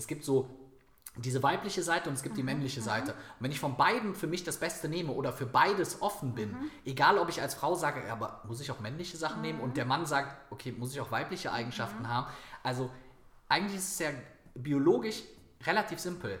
es gibt so diese weibliche Seite und es gibt die männliche Seite. Und wenn ich von beiden für mich das Beste nehme oder für beides offen bin, egal ob ich als Frau sage, ja, aber muss ich auch männliche Sachen nehmen und der Mann sagt, okay, muss ich auch weibliche Eigenschaften haben. Also eigentlich ist es ja biologisch relativ simpel.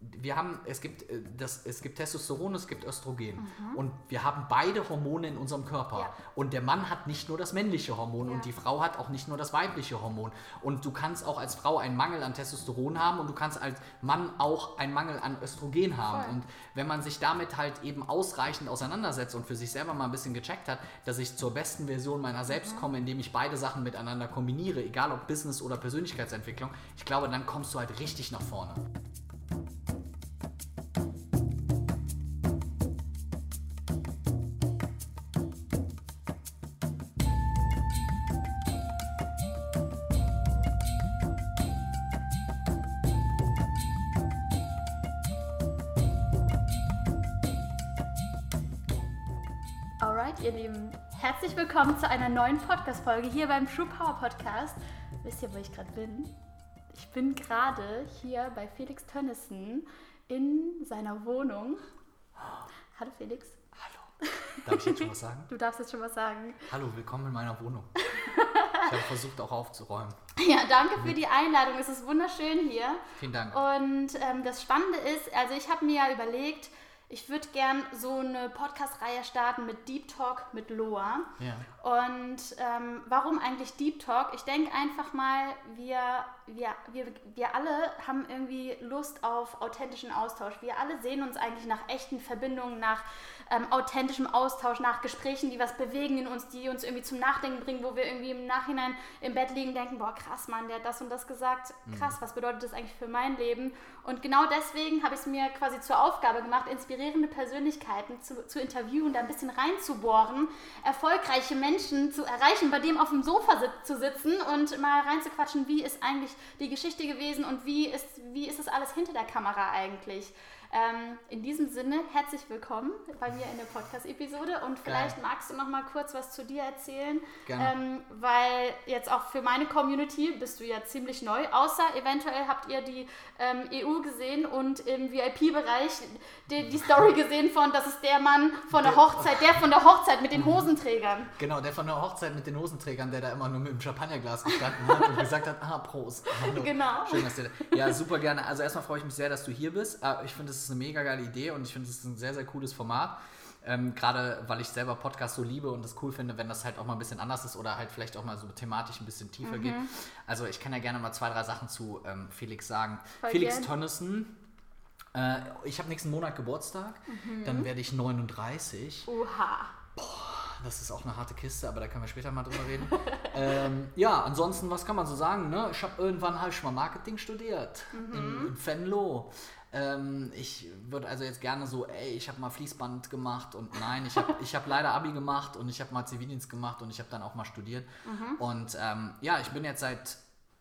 Wir haben, es gibt, äh, das, es gibt Testosteron, es gibt Östrogen. Und wir haben beide Hormone in unserem Körper. Ja. Und der Mann hat nicht nur das männliche Hormon Ja. und die Frau hat auch nicht nur das weibliche Hormon. Und du kannst auch als Frau einen Mangel an Testosteron haben und du kannst als Mann auch einen Mangel an Östrogen haben. Voll. Und wenn man sich damit halt eben ausreichend auseinandersetzt und für sich selber mal ein bisschen gecheckt hat, dass ich zur besten Version meiner selbst komme, indem ich beide Sachen miteinander kombiniere, egal ob Business oder Persönlichkeitsentwicklung, ich glaube, dann kommst du halt richtig nach vorne. Alright, ihr Lieben, herzlich willkommen zu einer neuen Podcast-Folge hier beim True Power Podcast. Wisst ihr, wo ich gerade bin? Ich bin gerade hier bei Felix Tönnissen in seiner Wohnung. Hallo Felix, Hallo. Darf ich jetzt schon was sagen? du darfst jetzt schon was sagen. Hallo, willkommen in meiner Wohnung. Ich habe versucht auch aufzuräumen. Ja, danke für die Einladung. Es ist wunderschön hier. Vielen Dank. Und ähm, das Spannende ist, also ich habe mir ja überlegt, ich würde gern so eine Podcast-Reihe starten mit Deep Talk mit Loa. Ja. Und ähm, warum eigentlich Deep Talk? Ich denke einfach mal, wir, wir, wir, wir alle haben irgendwie Lust auf authentischen Austausch. Wir alle sehen uns eigentlich nach echten Verbindungen, nach ähm, authentischem Austausch, nach Gesprächen, die was bewegen in uns, die uns irgendwie zum Nachdenken bringen, wo wir irgendwie im Nachhinein im Bett liegen und denken, boah krass Mann, der hat das und das gesagt. Krass, was bedeutet das eigentlich für mein Leben? Und genau deswegen habe ich es mir quasi zur Aufgabe gemacht, inspirierende Persönlichkeiten zu, zu interviewen, da ein bisschen reinzubohren, erfolgreiche Menschen zu erreichen, bei dem auf dem Sofa sit zu sitzen und mal reinzuquatschen, wie ist eigentlich die Geschichte gewesen und wie ist, wie ist es alles hinter der Kamera eigentlich. Ähm, in diesem Sinne, herzlich willkommen bei mir in der Podcast-Episode und vielleicht magst du noch mal kurz was zu dir erzählen. Ähm, weil jetzt auch für meine Community bist du ja ziemlich neu, außer eventuell habt ihr die ähm, EU gesehen und im VIP-Bereich die, die Story gesehen von, das ist der Mann von der Der- Hochzeit, der von der Hochzeit mit den Hosenträgern. Genau, der von der Hochzeit mit den Hosenträgern, der da immer nur mit dem Champagnerglas gestanden hat und gesagt hat, ah, Prost. Hallo. Genau. Schön, dass du Ja, super gerne. Also erstmal freue ich mich sehr, dass du hier bist. Äh, Ich finde, das ist eine mega geile Idee und ich finde, es ist ein sehr, sehr cooles Format. Ähm, Gerade weil ich selber Podcasts so liebe und das cool finde, wenn das halt auch mal ein bisschen anders ist oder halt vielleicht auch mal so thematisch ein bisschen tiefer geht. Also ich kann ja gerne mal zwei, drei Sachen zu ähm, Felix sagen. Voll Felix gern. Tönnissen. Äh, ich habe nächsten Monat Geburtstag. Dann werde ich 39. Oha. Das ist auch eine harte Kiste, aber da können wir später mal drüber reden. ähm, ja, ansonsten, was kann man so sagen? Ne? Ich habe irgendwann halt schon mal Marketing studiert in, in Venlo. Ähm, ich würde also jetzt gerne so, ey, ich habe mal Fließband gemacht und nein, ich habe ich hab leider Abi gemacht und ich habe mal Zivildienst gemacht und ich habe dann auch mal studiert. Und ähm, ja, ich bin jetzt seit,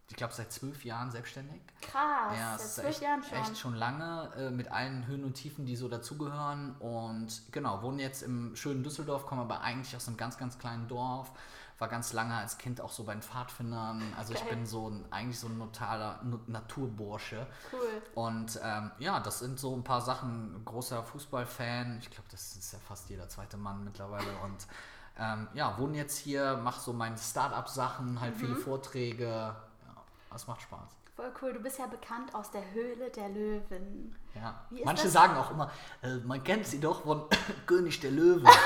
ich glaube, seit zwölf Jahren selbstständig. Krass, Ja, seit zwölf echt, Jahren schon. echt schon lange äh, mit allen Höhen und Tiefen, die so dazugehören. Und genau, wohnen jetzt im schönen Düsseldorf, komme aber eigentlich aus einem ganz, ganz kleinen Dorf. War ganz lange als Kind auch so bei den Pfadfindern. Also ich Geil. bin so ein, eigentlich so ein notaler Nu- Naturbursche. Cool. Und ähm, ja, das sind so ein paar Sachen. Großer Fußballfan. Ich glaube, das ist ja fast jeder zweite Mann mittlerweile. Und ähm, ja, wohne jetzt hier, mache so meine Start-up-Sachen, halt Mhm. viele Vorträge. Ja, das macht Spaß. Voll cool. Du bist ja bekannt aus der Höhle der Löwen. Ja. Wie ist Manche das? sagen auch immer, äh, man kennt sie doch von König der Löwen.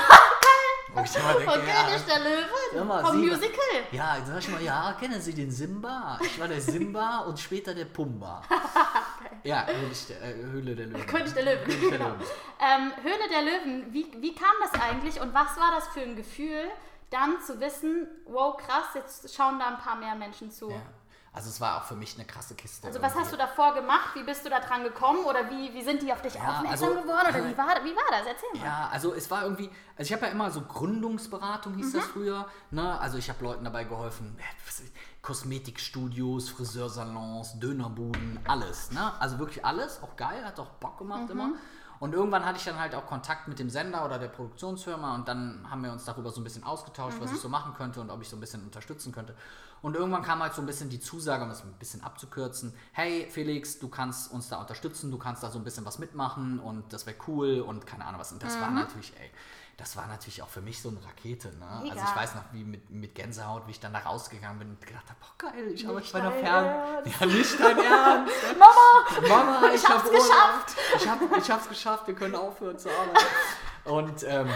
Wo ich immer denke, Von ja, König der Löwen? Mal, Vom sie- Musical? ja, sag ich mal, ja, kennen Sie den Simba? Ich war der Simba und später der Pumba. Ja, König der, äh, Höhle der Löwen. König der Löwen, König der genau. Löwen. Ähm, Höhle der Löwen, wie, wie kam das eigentlich und was war das für ein Gefühl, dann zu wissen, wow, krass, jetzt schauen da ein paar mehr Menschen zu? Ja. Also es war auch für mich eine krasse Kiste. Also was hast du davor gemacht? Wie bist du da dran gekommen? Oder wie, wie sind die auf dich aufmerksam also- geworden? Oder wie war, wie war das? Erzähl mal. Ja, also es war irgendwie, also ich habe ja immer so Gründungsberatung hieß Mhm. das früher, ne? Also ich habe Leuten dabei geholfen, äh, Kosmetikstudios, Friseursalons, Dönerbuden, alles, ne? Also wirklich alles, auch geil, hat auch Bock gemacht Mhm. immer. Und irgendwann hatte ich dann halt auch Kontakt mit dem Sender oder der Produktionsfirma und dann haben wir uns darüber so ein bisschen ausgetauscht, was ich so machen könnte und ob ich so ein bisschen unterstützen könnte. Und irgendwann kam halt so ein bisschen die Zusage, um das ein bisschen abzukürzen, hey Felix, du kannst uns da unterstützen, du kannst da so ein bisschen was mitmachen und das wäre cool und keine Ahnung was. Und das war natürlich, ey, das war natürlich auch für mich so eine Rakete. Ne? Also ich weiß noch, wie mit, mit Gänsehaut, wie ich dann da rausgegangen bin und gedacht habe, boah geil, ich arbeite Nicht bei der Fern... Ja, nicht dein Ernst. Mama! Mama, ich, Ich hab's hab geschafft. Ich, hab, ich hab's geschafft, wir können aufhören zu arbeiten. Und ähm,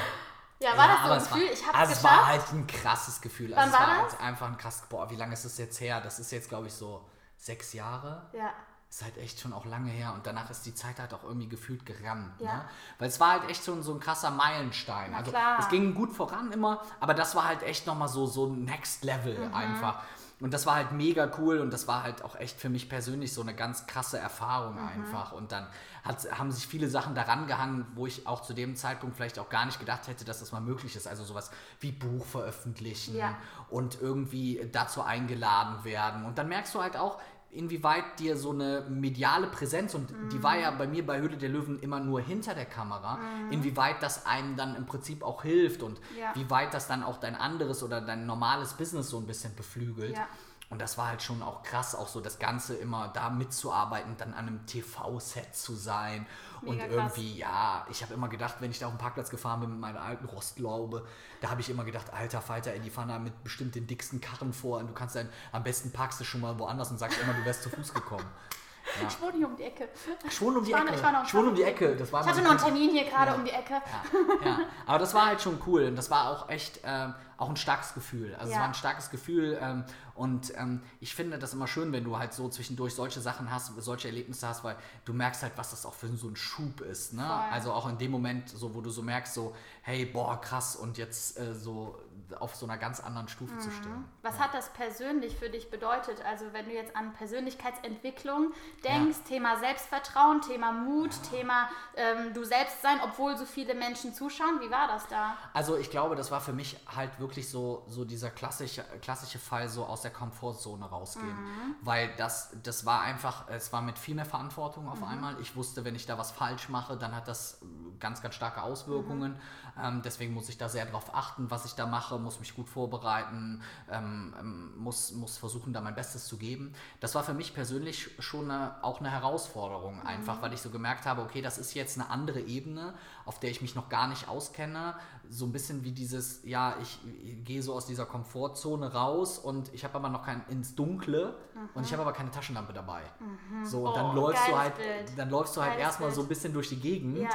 Ja, war ja, das so ein es war- Gefühl? Ich hab's also es geschafft. war halt ein krasses Gefühl. Wann Also es war war das? halt einfach ein krasses, boah, wie lange ist das jetzt her? Das ist jetzt, glaube ich, so sechs Jahre. ja. Ist halt echt schon auch lange her und danach ist die Zeit halt auch irgendwie gefühlt gerannt. Ja. Ne? Weil es war halt echt schon so ein krasser Meilenstein. Na also klar. es ging gut voran immer, aber das war halt echt nochmal so, so Next Level Mhm. einfach. Und das war halt mega cool und das war halt auch echt für mich persönlich so eine ganz krasse Erfahrung Mhm. einfach. Und dann hat, haben sich viele Sachen daran gehangen, wo ich auch zu dem Zeitpunkt vielleicht auch gar nicht gedacht hätte, dass das mal möglich ist. Also sowas wie Buch veröffentlichen Ja. und irgendwie dazu eingeladen werden. Und dann merkst du halt auch, inwieweit dir so eine mediale Präsenz, und die war ja bei mir bei Höhle der Löwen immer nur hinter der Kamera, inwieweit das einem dann im Prinzip auch hilft und Ja. wie weit das dann auch dein anderes oder dein normales Business so ein bisschen beflügelt. Ja. Und das war halt schon auch krass, auch so das Ganze immer da mitzuarbeiten, dann an einem TV-Set zu sein. Und Mega krass. irgendwie, ja, ich habe immer gedacht, wenn ich da auf den Parkplatz gefahren bin mit meiner alten Rostlaube, da habe ich immer gedacht, alter Falter, ey, die fahren da mit bestimmt den dicksten Karren vor und du kannst dann, am besten parkst du schon mal woanders und sagst immer, du wärst zu Fuß gekommen. Ja. Ich wohne hier um die Ecke. Ich wohne um die Ich war- Ecke. ich war noch Ich wohne um die Ecke. Das war Ich hatte noch einen ein- Termin hier gerade Ja. um die Ecke. ja, ja. Aber das war halt schon cool und das war auch echt ähm, auch ein starkes Gefühl. Also es war ein starkes Gefühl ähm, und ähm, ich finde das immer schön, wenn du halt so zwischendurch solche Sachen hast, solche Erlebnisse hast, weil du merkst halt, was das auch für so ein Schub ist. Ne? Voll. Also auch in dem Moment, so wo du so merkst, so hey, boah, krass und jetzt äh, so auf so einer ganz anderen Stufe zu stehen. Was hat das persönlich für dich bedeutet? Also wenn du jetzt an Persönlichkeitsentwicklung denkst, Thema Selbstvertrauen, Thema Mut, Thema ähm, du selbst sein, obwohl so viele Menschen zuschauen. Wie war das da? Also ich glaube, das war für mich halt wirklich so, so dieser klassische, klassische Fall, so aus der Komfortzone rausgehen. Weil das, das war einfach, es war mit viel mehr Verantwortung auf einmal. Ich wusste, wenn ich da was falsch mache, dann hat das ganz, ganz starke Auswirkungen. Ähm, deswegen muss ich da sehr drauf achten, was ich da mache, muss mich gut vorbereiten, ähm, ähm, muss, muss versuchen, da mein Bestes zu geben. Das war für mich persönlich schon eine, auch eine Herausforderung, einfach, weil ich so gemerkt habe, okay, das ist jetzt eine andere Ebene, auf der ich mich noch gar nicht auskenne. So ein bisschen wie dieses, ja, ich, ich gehe so aus dieser Komfortzone raus und ich habe aber noch kein ins Dunkle und ich habe aber keine Taschenlampe dabei. So, und dann Oh, läufst du halt, Bild. dann läufst du halt Geiles erstmal so ein bisschen durch die Gegend Ja.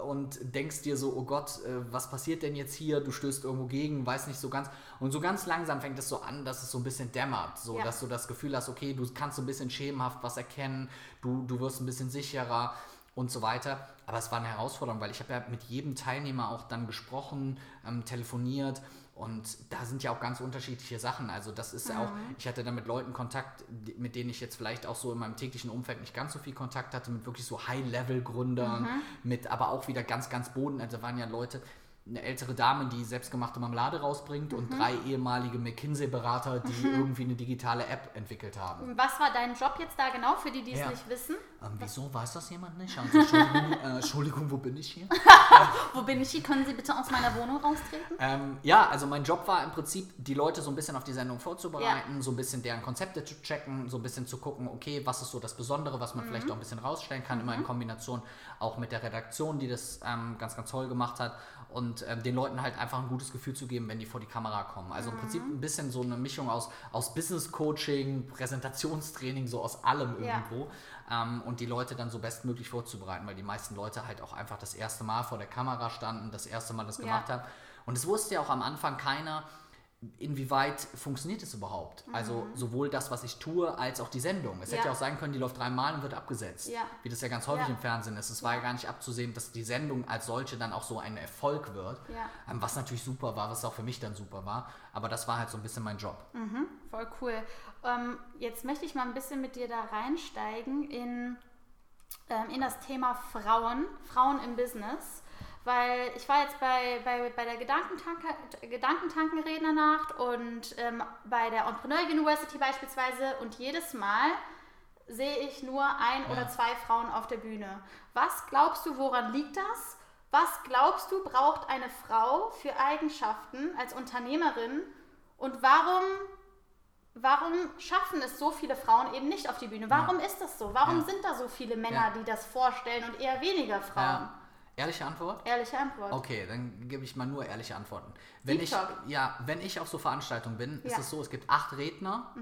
Und denkst dir so, oh Gott, äh, was passiert denn jetzt hier? Du stößt irgendwo gegen, weiß nicht so ganz. Und so ganz langsam fängt es so an, dass es so ein bisschen dämmert. So, Ja. dass du das Gefühl hast, okay, du kannst so ein bisschen schemenhaft was erkennen, du, du wirst ein bisschen sicherer und so weiter. Aber es war eine Herausforderung, weil ich habe ja mit jedem Teilnehmer auch dann gesprochen, ähm, telefoniert und da sind ja auch ganz unterschiedliche Sachen. Also das ist ja auch, ich hatte dann mit Leuten Kontakt, mit denen ich jetzt vielleicht auch so in meinem täglichen Umfeld nicht ganz so viel Kontakt hatte, mit wirklich so High-Level-Gründern, mit aber auch wieder ganz, ganz Boden. Also da waren ja Leute, eine ältere Dame, die selbstgemachte Marmelade rausbringt und drei ehemalige McKinsey-Berater, die irgendwie eine digitale App entwickelt haben. Was war dein Job jetzt da genau, für die, die es Ja. nicht wissen? Ähm, wieso weiß das jemand nicht? Also, Entschuldigung, äh, Entschuldigung, wo bin ich hier? Wo bin ich hier? Können Sie bitte aus meiner Wohnung raustreten? Ähm, ja, also mein Job war im Prinzip, die Leute so ein bisschen auf die Sendung vorzubereiten, so ein bisschen deren Konzepte zu checken, so ein bisschen zu gucken, okay, was ist so das Besondere, was man vielleicht auch ein bisschen rausstellen kann, immer in Kombination auch mit der Redaktion, die das ähm, ganz, ganz toll gemacht hat und ähm, den Leuten halt einfach ein gutes Gefühl zu geben, wenn die vor die Kamera kommen. Also im Prinzip ein bisschen so eine Mischung aus, aus Business-Coaching, Präsentationstraining, so aus allem Ja. irgendwo ähm, und die Leute dann so bestmöglich vorzubereiten, weil die meisten Leute halt auch einfach das erste Mal vor der Kamera standen, das erste Mal das Ja. gemacht haben. Und es wusste ja auch am Anfang keiner, inwieweit funktioniert es überhaupt. Also sowohl das, was ich tue, als auch die Sendung. Es hätte Mhm. Ja. ja auch sein können, die läuft dreimal und wird abgesetzt. Ja. Wie das ja ganz häufig Ja. im Fernsehen ist. Es war ja gar nicht abzusehen, dass die Sendung als solche dann auch so ein Erfolg wird. Ja. Ähm, was natürlich super war, was auch für mich dann super war. Aber das war halt so ein bisschen mein Job. Voll cool. Ähm, jetzt möchte ich mal ein bisschen mit dir da reinsteigen in, ähm, in das Thema Frauen, Frauen im Business. Weil ich war jetzt bei, bei, bei der Gedankentanke, Gedankentankenrednernacht und ähm, bei der Entrepreneur University beispielsweise und jedes Mal sehe ich nur ein oder zwei Frauen auf der Bühne. Was glaubst du, woran liegt das? Was glaubst du, braucht eine Frau für Eigenschaften als Unternehmerin? Und warum, warum schaffen es so viele Frauen eben nicht auf die Bühne? Warum ist das so? Warum Ja. sind da so viele Männer, Ja. die das vorstellen und eher weniger Frauen? Ehrliche Antwort? Ehrliche Antwort. Okay, dann gebe ich mal nur ehrliche Antworten. Wenn Deep ich, Talk. ja, wenn ich auf so Veranstaltungen bin, ist Ja. Mhm. es so, es gibt acht Redner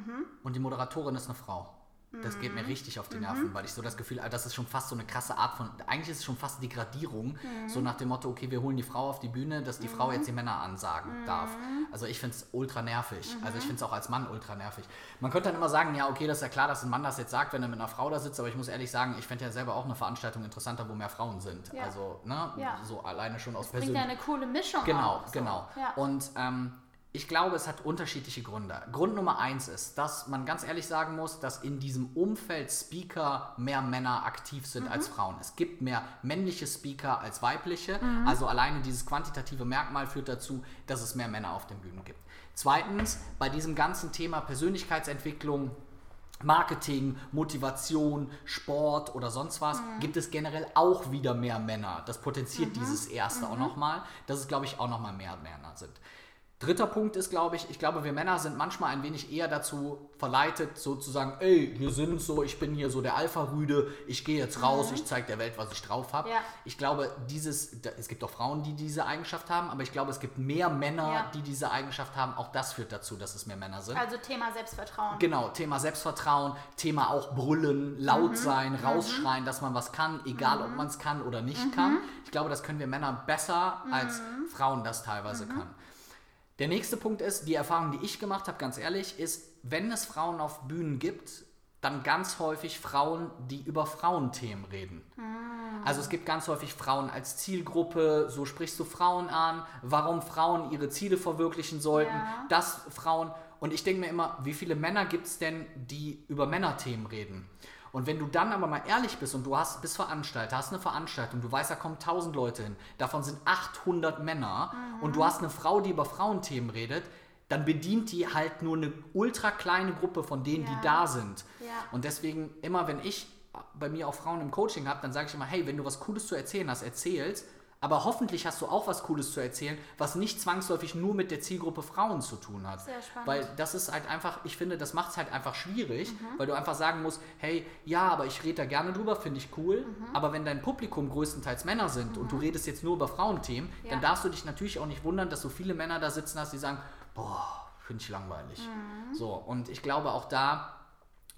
und die Moderatorin ist eine Frau. Das geht mir richtig auf die Nerven, weil ich so das Gefühl habe, das ist schon fast so eine krasse Art von, eigentlich ist es schon fast Degradierung, Mhm. so nach dem Motto, okay, wir holen die Frau auf die Bühne, dass die Frau jetzt die Männer ansagen darf. Also ich finde es ultra nervig. Also ich finde es auch als Mann ultra nervig. Man könnte dann immer sagen, ja, okay, das ist ja klar, dass ein Mann das jetzt sagt, wenn er mit einer Frau da sitzt, aber ich muss ehrlich sagen, ich fände ja selber auch eine Veranstaltung interessanter, wo mehr Frauen sind. Ja. Also, ne, Ja. so alleine schon aus Bringt ja eine coole Mischung Genau, auch. so. genau. Ja. Und ähm, ich glaube, es hat unterschiedliche Gründe. Grund Nummer eins ist, dass man ganz ehrlich sagen muss, dass in diesem Umfeld Speaker mehr Männer aktiv sind als Mhm. Frauen. Es gibt mehr männliche Speaker als weibliche. Mhm. Also alleine dieses quantitative Merkmal führt dazu, dass es mehr Männer auf den Bühnen gibt. Zweitens, bei diesem ganzen Thema Persönlichkeitsentwicklung, Marketing, Motivation, Sport oder sonst was, Mhm. gibt es generell auch wieder mehr Männer. Das potenziert dieses erste auch nochmal, dass es, glaube ich, auch nochmal mehr Männer sind. Dritter Punkt ist, glaube ich, ich glaube, wir Männer sind manchmal ein wenig eher dazu verleitet, so zu sagen, ey, wir sind so, ich bin hier so der Alpha-Rüde, ich gehe jetzt raus, ich zeige der Welt, was ich drauf habe. Ja. Ich glaube, dieses, es gibt auch Frauen, die diese Eigenschaft haben, aber ich glaube, es gibt mehr Männer, Ja. die diese Eigenschaft haben. Auch das führt dazu, dass es mehr Männer sind. Also Thema Selbstvertrauen. Genau, Thema Selbstvertrauen, Thema auch brüllen, laut sein, rausschreien, dass man was kann, egal ob man es kann oder nicht kann. Ich glaube, das können wir Männer besser, als Frauen das teilweise können. Der nächste Punkt ist, die Erfahrung, die ich gemacht habe, ganz ehrlich, ist, wenn es Frauen auf Bühnen gibt, dann ganz häufig Frauen, die über Frauenthemen reden. Also es gibt ganz häufig Frauen als Zielgruppe, so sprichst du Frauen an, warum Frauen ihre Ziele verwirklichen sollten, Ja. dass Frauen, und ich denke mir immer, wie viele Männer gibt es denn, die über Männerthemen reden? Und wenn du dann aber mal ehrlich bist und du hast, bist Veranstalter, hast eine Veranstaltung, du weißt, da kommen 1000 Leute hin, davon sind 800 Männer und du hast eine Frau, die über Frauenthemen redet, dann bedient die halt nur eine ultra kleine Gruppe von denen, Ja. die da sind. Ja. Und deswegen, immer wenn ich bei mir auch Frauen im Coaching habe, dann sage ich immer, hey, wenn du was Cooles zu erzählen hast, erzähl's. Aber hoffentlich hast du auch was Cooles zu erzählen, was nicht zwangsläufig nur mit der Zielgruppe Frauen zu tun hat. Sehr spannend. Weil das ist halt einfach, ich finde, das macht es halt einfach schwierig, Mhm. weil du einfach sagen musst, hey, ja, aber ich rede da gerne drüber, finde ich cool. Mhm. Aber wenn dein Publikum größtenteils Männer sind und du redest jetzt nur über Frauenthemen, Ja. dann darfst du dich natürlich auch nicht wundern, dass so viele Männer da sitzen hast, die sagen, boah, finde ich langweilig. Mhm. So, und ich glaube, auch da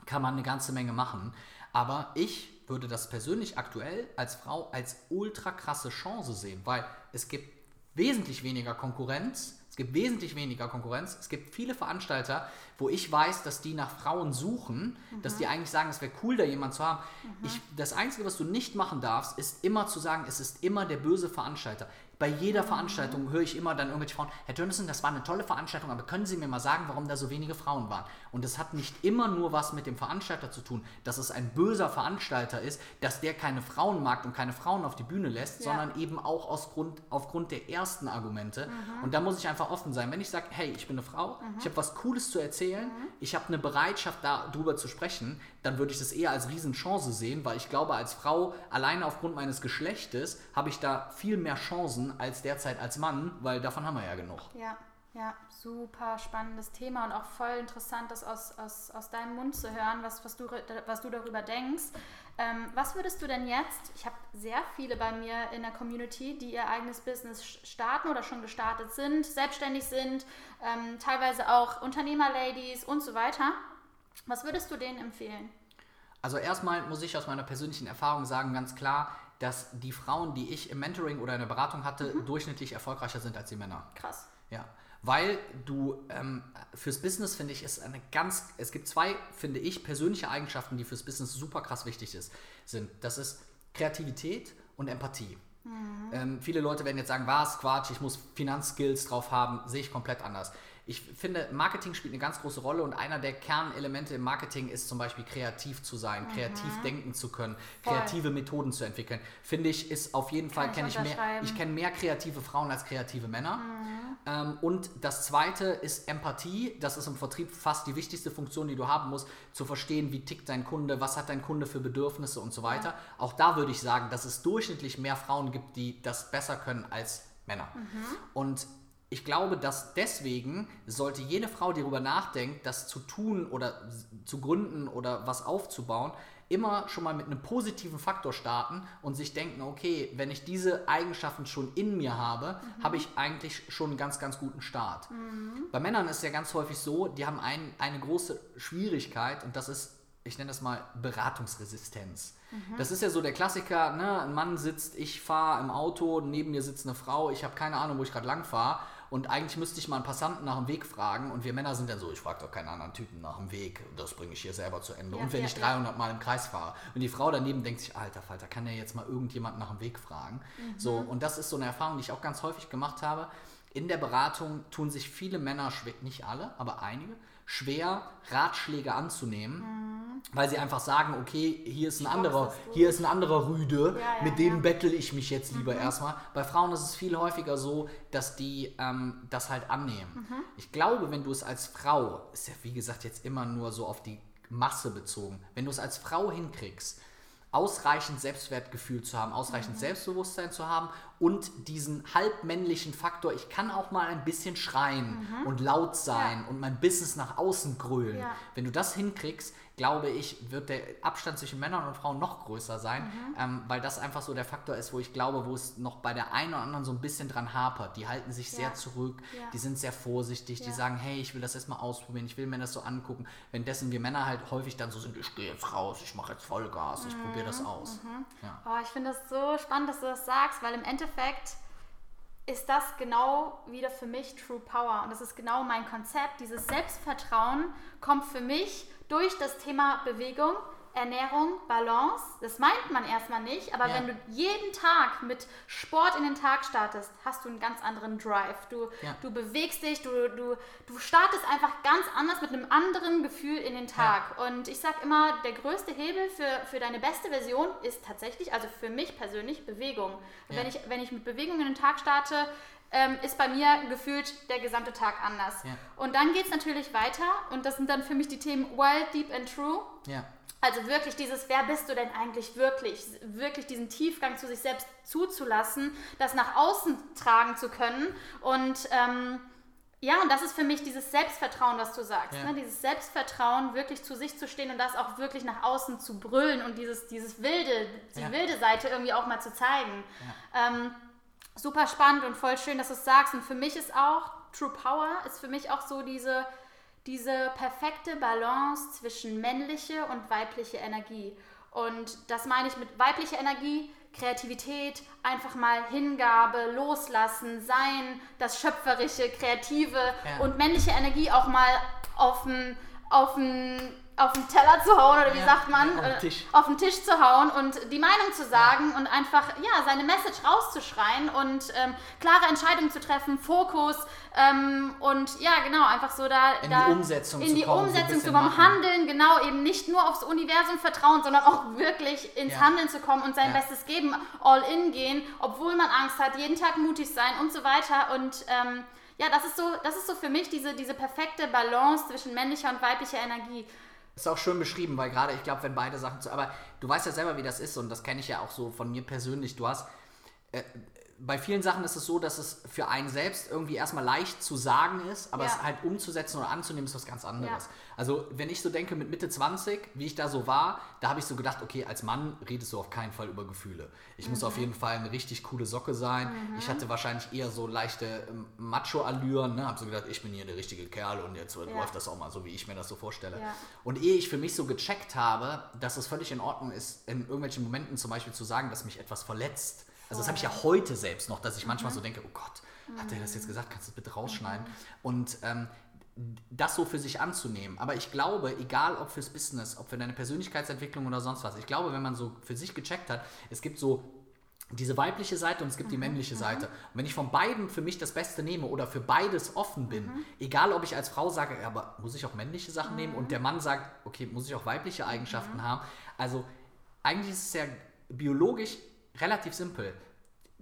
kann man eine ganze Menge machen. Aber ich würde das persönlich aktuell als Frau als ultra krasse Chance sehen, weil es gibt wesentlich weniger Konkurrenz. Es gibt wesentlich weniger Konkurrenz. Es gibt viele Veranstalter, wo ich weiß, dass die nach Frauen suchen, dass die eigentlich sagen, es wäre cool, da jemanden zu haben. Ich, das Einzige, was du nicht machen darfst, ist immer zu sagen, es ist immer der böse Veranstalter. Bei jeder Veranstaltung höre ich immer dann irgendwelche Frauen, Herr Jonathan, das war eine tolle Veranstaltung, aber können Sie mir mal sagen, warum da so wenige Frauen waren? Und es hat nicht immer nur was mit dem Veranstalter zu tun, dass es ein böser Veranstalter ist, dass der keine Frauen mag und keine Frauen auf die Bühne lässt, Ja. sondern eben auch aus Grund, aufgrund der ersten Argumente. Und da muss ich einfach offen sein. Wenn ich sage, hey, ich bin eine Frau, ich habe was Cooles zu erzählen, ich habe eine Bereitschaft, darüber zu sprechen, dann würde ich das eher als Riesenchance sehen, weil ich glaube, als Frau, alleine aufgrund meines Geschlechtes, habe ich da viel mehr Chancen als derzeit als Mann, weil davon haben wir ja genug. Ja, ja, super spannendes Thema und auch voll interessant, das aus, aus, aus deinem Mund zu hören, was, was, du, was du darüber denkst. Ähm, was würdest du denn jetzt, ich habe sehr viele bei mir in der Community, die ihr eigenes Business starten oder schon gestartet sind, selbstständig sind, ähm, teilweise auch Unternehmerladies und so weiter. Was würdest du denen empfehlen? Also erstmal muss ich aus meiner persönlichen Erfahrung sagen, ganz klar, dass die Frauen, die ich im Mentoring oder in der Beratung hatte, durchschnittlich erfolgreicher sind als die Männer. Krass. Ja, weil du ähm, fürs Business finde ich ist eine ganz, es gibt zwei, finde ich, persönliche Eigenschaften, die fürs Business super krass wichtig ist, sind. Das ist Kreativität und Empathie. Ähm, viele Leute werden jetzt sagen, was, Quatsch, ich muss Finanzskills drauf haben, sehe ich komplett anders. Ich finde, Marketing spielt eine ganz große Rolle und einer der Kernelemente im Marketing ist zum Beispiel kreativ zu sein, mhm. kreativ denken zu können, Voll. kreative Methoden zu entwickeln. Finde ich, ist auf jeden Fall, kenne ich mehr, ich kenne mehr kreative Frauen als kreative Männer. Mhm. Ähm, und das zweite ist Empathie. Das ist im Vertrieb fast die wichtigste Funktion, die du haben musst, zu verstehen, wie tickt dein Kunde, was hat dein Kunde für Bedürfnisse und so weiter. Ja. Auch da würde ich sagen, dass es durchschnittlich mehr Frauen gibt, die das besser können als Männer. Mhm. Und ich glaube, dass deswegen sollte jede Frau, die darüber nachdenkt, das zu tun oder zu gründen oder was aufzubauen, immer schon mal mit einem positiven Faktor starten und sich denken, okay, wenn ich diese Eigenschaften schon in mir habe, mhm. habe ich eigentlich schon einen ganz, ganz guten Start. Mhm. Bei Männern ist es ja ganz häufig so, die haben ein, eine große Schwierigkeit und das ist, ich nenne das mal Beratungsresistenz. Mhm. Das ist ja so der Klassiker, ne? ein Mann sitzt, ich fahre im Auto, neben mir sitzt eine Frau, ich habe keine Ahnung, wo ich gerade lang fahre und eigentlich müsste ich mal einen Passanten nach dem Weg fragen. Und wir Männer sind dann so, ich frage doch keinen anderen Typen nach dem Weg. Das bringe ich hier selber zu Ende. Ja, und wenn ja, ich 300 ja. Mal im Kreis fahre. Und die Frau daneben denkt sich, alter Falter, kann der jetzt mal irgendjemand nach dem Weg fragen? Mhm. So, und das ist so eine Erfahrung, die ich auch ganz häufig gemacht habe. In der Beratung tun sich viele Männer schwer, nicht alle, aber einige, schwer, Ratschläge anzunehmen, mhm. weil sie einfach sagen, okay, hier ist ein anderer, hier ist ein anderer Rüde, ja, ja, mit dem ja. bettel ich mich jetzt lieber mhm. erstmal. Bei Frauen ist es viel häufiger so, dass die ähm, das halt annehmen. Mhm. Ich glaube, wenn du es als Frau, ist ja wie gesagt jetzt immer nur so auf die Masse bezogen, wenn du es als Frau hinkriegst, ausreichend Selbstwertgefühl zu haben, ausreichend mhm. Selbstbewusstsein zu haben und diesen halbmännlichen Faktor, ich kann auch mal ein bisschen schreien mhm. und laut sein ja. und mein Business nach außen grölen. Ja. Wenn du das hinkriegst, glaube ich, wird der Abstand zwischen Männern und Frauen noch größer sein, mhm. ähm, weil das einfach so der Faktor ist, wo ich glaube, wo es noch bei der einen oder anderen so ein bisschen dran hapert. Die halten sich ja. sehr zurück, ja. die sind sehr vorsichtig, ja. die sagen, hey, ich will das erstmal ausprobieren, ich will mir das so angucken. Währenddessen wir Männer halt häufig dann so sind, ich gehe jetzt raus, ich mache jetzt Vollgas, ich mhm. probiere das aus. Mhm. Oh, ich finde das so spannend, dass du das sagst, weil im Endeffekt ist das genau wieder für mich True Power. Und das ist genau mein Konzept. Dieses Selbstvertrauen kommt für mich durch das Thema Bewegung, Ernährung, Balance. Das meint man erstmal nicht, aber ja. wenn du jeden Tag mit Sport in den Tag startest, hast du einen ganz anderen Drive. Du, ja. du bewegst dich, du, du, du startest einfach ganz anders mit einem anderen Gefühl in den Tag. Ja. Und ich sage immer, der größte Hebel für, für deine beste Version ist tatsächlich, also für mich persönlich, Bewegung. Wenn, ich, wenn ich mit Bewegung in den Tag starte, ähm, ist bei mir gefühlt der gesamte Tag anders. Ja. Und dann geht es natürlich weiter und das sind dann für mich die Themen Wild, Deep and True. Ja. Also wirklich dieses, wer bist du denn eigentlich wirklich? Wirklich diesen Tiefgang zu sich selbst zuzulassen, das nach außen tragen zu können und ähm, ja, und das ist für mich dieses Selbstvertrauen, was du sagst. Ja. Ne? Dieses Selbstvertrauen, wirklich zu sich zu stehen und das auch wirklich nach außen zu brüllen und dieses, dieses wilde, die wilde Seite irgendwie auch mal zu zeigen. Ähm, super spannend und voll schön, dass du es sagst. Und für mich ist auch True Power, ist für mich auch so diese, diese perfekte Balance zwischen männliche und weibliche Energie. Und das meine ich mit weiblicher Energie, Kreativität, einfach mal Hingabe, Loslassen, Sein, das Schöpferische, Kreative ja. und männliche Energie auch mal auf auf auf den Teller zu hauen oder wie ja, sagt man, auf den, Tisch. Äh, auf den Tisch zu hauen und die Meinung zu sagen ja. und einfach ja seine Message rauszuschreien und ähm, klare Entscheidungen zu treffen, Fokus ähm, und ja genau einfach so da in da die Umsetzung in die kommen, Umsetzung so zu kommen, Handeln genau eben nicht nur aufs Universum vertrauen, sondern auch wirklich ins ja. Handeln zu kommen und sein Bestes geben, all in gehen, obwohl man Angst hat, jeden Tag mutig sein und so weiter und ähm, ja, das ist so, das ist so für mich diese, diese perfekte Balance zwischen männlicher und weiblicher Energie. Ist auch schön beschrieben, weil gerade ich glaube, wenn beide Sachen zu. Aber du weißt ja selber, wie das ist und das kenne ich ja auch so von mir persönlich. Du hast. Äh, bei vielen Sachen ist es so, dass es für einen selbst irgendwie erstmal leicht zu sagen ist, aber ja. es halt umzusetzen oder anzunehmen ist was ganz anderes. Ja. Also, wenn ich so denke mit Mitte 20, wie ich da so war, da habe ich so gedacht, okay, als Mann redest du auf keinen Fall über Gefühle. Ich mhm. muss auf jeden Fall eine richtig coole Socke sein. Mhm. Ich hatte wahrscheinlich eher so leichte ähm, Macho-Allüren, ne? habe so gedacht, ich bin hier der richtige Kerl und jetzt ja. läuft das auch mal so, wie ich mir das so vorstelle. Und ehe ich für mich so gecheckt habe, dass es völlig in Ordnung ist, in irgendwelchen Momenten zum Beispiel zu sagen, dass mich etwas verletzt, also das habe ich ja heute selbst noch, dass ich manchmal mhm. so denke, oh Gott, hat er das jetzt gesagt? Kannst du das bitte rausschneiden? Mhm. Und ähm, das so für sich anzunehmen. Aber ich glaube, egal ob fürs Business, ob für deine Persönlichkeitsentwicklung oder sonst was, ich glaube, wenn man so für sich gecheckt hat, es gibt so diese weibliche Seite und es gibt die Mhm, männliche Seite. Und wenn ich von beiden für mich das Beste nehme oder für beides offen bin, Mhm. egal ob ich als Frau sage, ja, aber muss ich auch männliche Sachen nehmen Mhm. und der Mann sagt, okay, muss ich auch weibliche Eigenschaften haben. Also eigentlich ist es ja biologisch relativ simpel.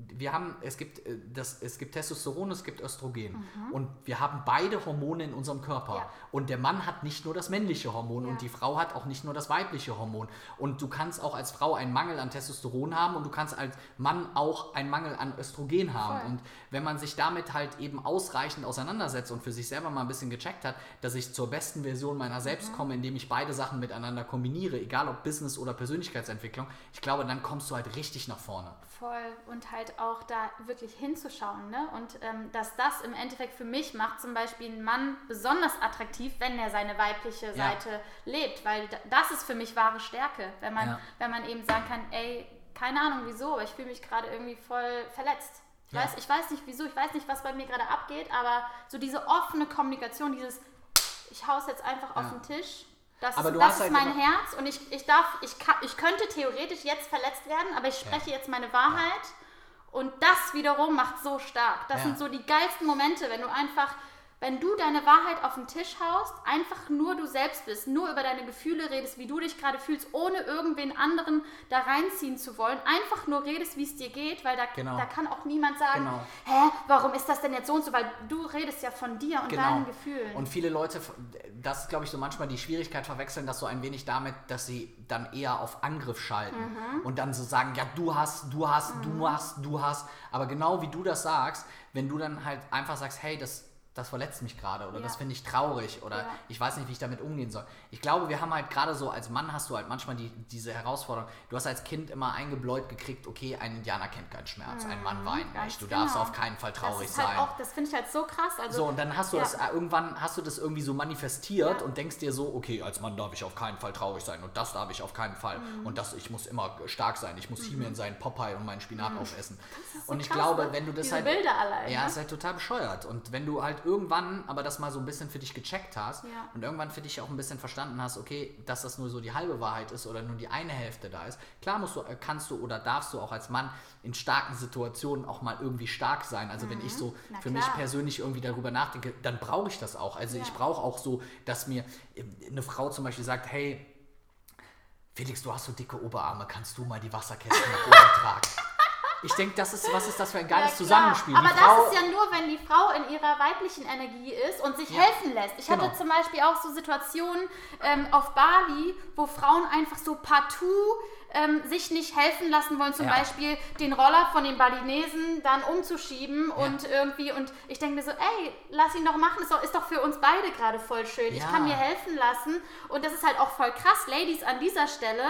Wir haben, es gibt, äh, das, es gibt Testosteron, es gibt Östrogen. Und wir haben beide Hormone in unserem Körper. Mhm. Ja. Und der Mann hat nicht nur das männliche Hormon Ja. und die Frau hat auch nicht nur das weibliche Hormon. Und du kannst auch als Frau einen Mangel an Testosteron haben und du kannst als Mann auch einen Mangel an Östrogen haben. Voll. Und wenn man sich damit halt eben ausreichend auseinandersetzt und für sich selber mal ein bisschen gecheckt hat, dass ich zur besten Version meiner selbst komme, indem ich beide Sachen miteinander kombiniere, egal ob Business oder Persönlichkeitsentwicklung, ich glaube, dann kommst du halt richtig nach vorne. Voll und halt auch da wirklich hinzuschauen. Ne? Und ähm, dass das im Endeffekt für mich macht zum Beispiel einen Mann besonders attraktiv, wenn er seine weibliche Ja. Seite lebt. Weil da- das ist für mich wahre Stärke. Wenn man, Ja. wenn man eben sagen kann, ey, keine Ahnung wieso, aber ich fühle mich gerade irgendwie voll verletzt. Ich, Ja. weiß, ich weiß nicht wieso, ich weiß nicht, was bei mir gerade abgeht, aber so diese offene Kommunikation, dieses, ich hau's jetzt einfach auf den Tisch. Das, Aber ist, das ist halt mein Herz und ich, ich darf, ich, kann, ich könnte theoretisch jetzt verletzt werden, aber ich spreche jetzt meine Wahrheit und das wiederum macht so stark. Das Ja. sind so die geilsten Momente, wenn du einfach, wenn du deine Wahrheit auf den Tisch haust, einfach nur du selbst bist, nur über deine Gefühle redest, wie du dich gerade fühlst, ohne irgendwen anderen da reinziehen zu wollen, einfach nur redest, wie es dir geht, weil da, Genau. da kann auch niemand sagen, Genau. hä, warum ist das denn jetzt so und so, weil du redest ja von dir und deinen Gefühlen. Genau. Und viele Leute, das ist glaube ich so manchmal die Schwierigkeit, verwechseln das so ein wenig damit, dass sie dann eher auf Angriff schalten Mhm. und dann so sagen, ja, du hast, du hast, du hast, du hast. Aber genau wie du das sagst, wenn du dann halt einfach sagst, hey, das, das verletzt mich gerade oder Ja. das finde ich traurig oder Ja. ich weiß nicht, wie ich damit umgehen soll. Ich glaube, wir haben halt gerade so, als Mann hast du halt manchmal die, diese Herausforderung, du hast als Kind immer eingebläut gekriegt, okay, ein Indianer kennt keinen Schmerz, ein Mann weint Mhm. ganz nicht, du darfst genau. auf keinen Fall traurig das ist sein. halt auch, das finde ich halt so krass. Also, So, und dann hast du Ja. das äh, irgendwann hast du das irgendwie so manifestiert und denkst dir so, okay, als Mann darf ich auf keinen Fall traurig sein und das darf ich auf keinen Fall. Mhm. Und das, ich muss immer stark sein, ich muss He-Man sein, Popeye und meinen Spinat aufessen. ist so und ich krass, glaube, ne? wenn du das halt. Bilder allein, Ja, ne? ist halt total bescheuert. Und wenn du halt irgendwann aber das mal so ein bisschen für dich gecheckt hast Ja. und irgendwann für dich auch ein bisschen verstanden hast, okay, dass das nur so die halbe Wahrheit ist oder nur die eine Hälfte da ist, klar musst du, äh, kannst du oder darfst du auch als Mann in starken Situationen auch mal irgendwie stark sein. Also wenn ich so Mhm. Na für klar. mich persönlich irgendwie darüber nachdenke, dann brauche ich das auch. Also Ja. ich brauche auch so, dass mir äh, eine Frau zum Beispiel sagt, hey, Felix, du hast so dicke Oberarme, kannst du mal die Wasserkästen nach oben tragen? Ich denke, das ist, was ist das für ein geiles Ja. Zusammenspiel? Aber Frau, das ist ja nur, wenn die Frau in ihrer weiblichen Energie ist und sich Ja. helfen lässt. Ich Genau. hatte zum Beispiel auch so Situationen ähm, auf Bali, wo Frauen einfach so partout ähm, sich nicht helfen lassen wollen, zum Ja. Beispiel den Roller von den Balinesen dann umzuschieben und irgendwie, und ich denke mir so, ey, lass ihn doch machen, ist doch, ist doch für uns beide gerade voll schön. Ich Ja. kann mir helfen lassen und das ist halt auch voll krass, Ladies, an dieser Stelle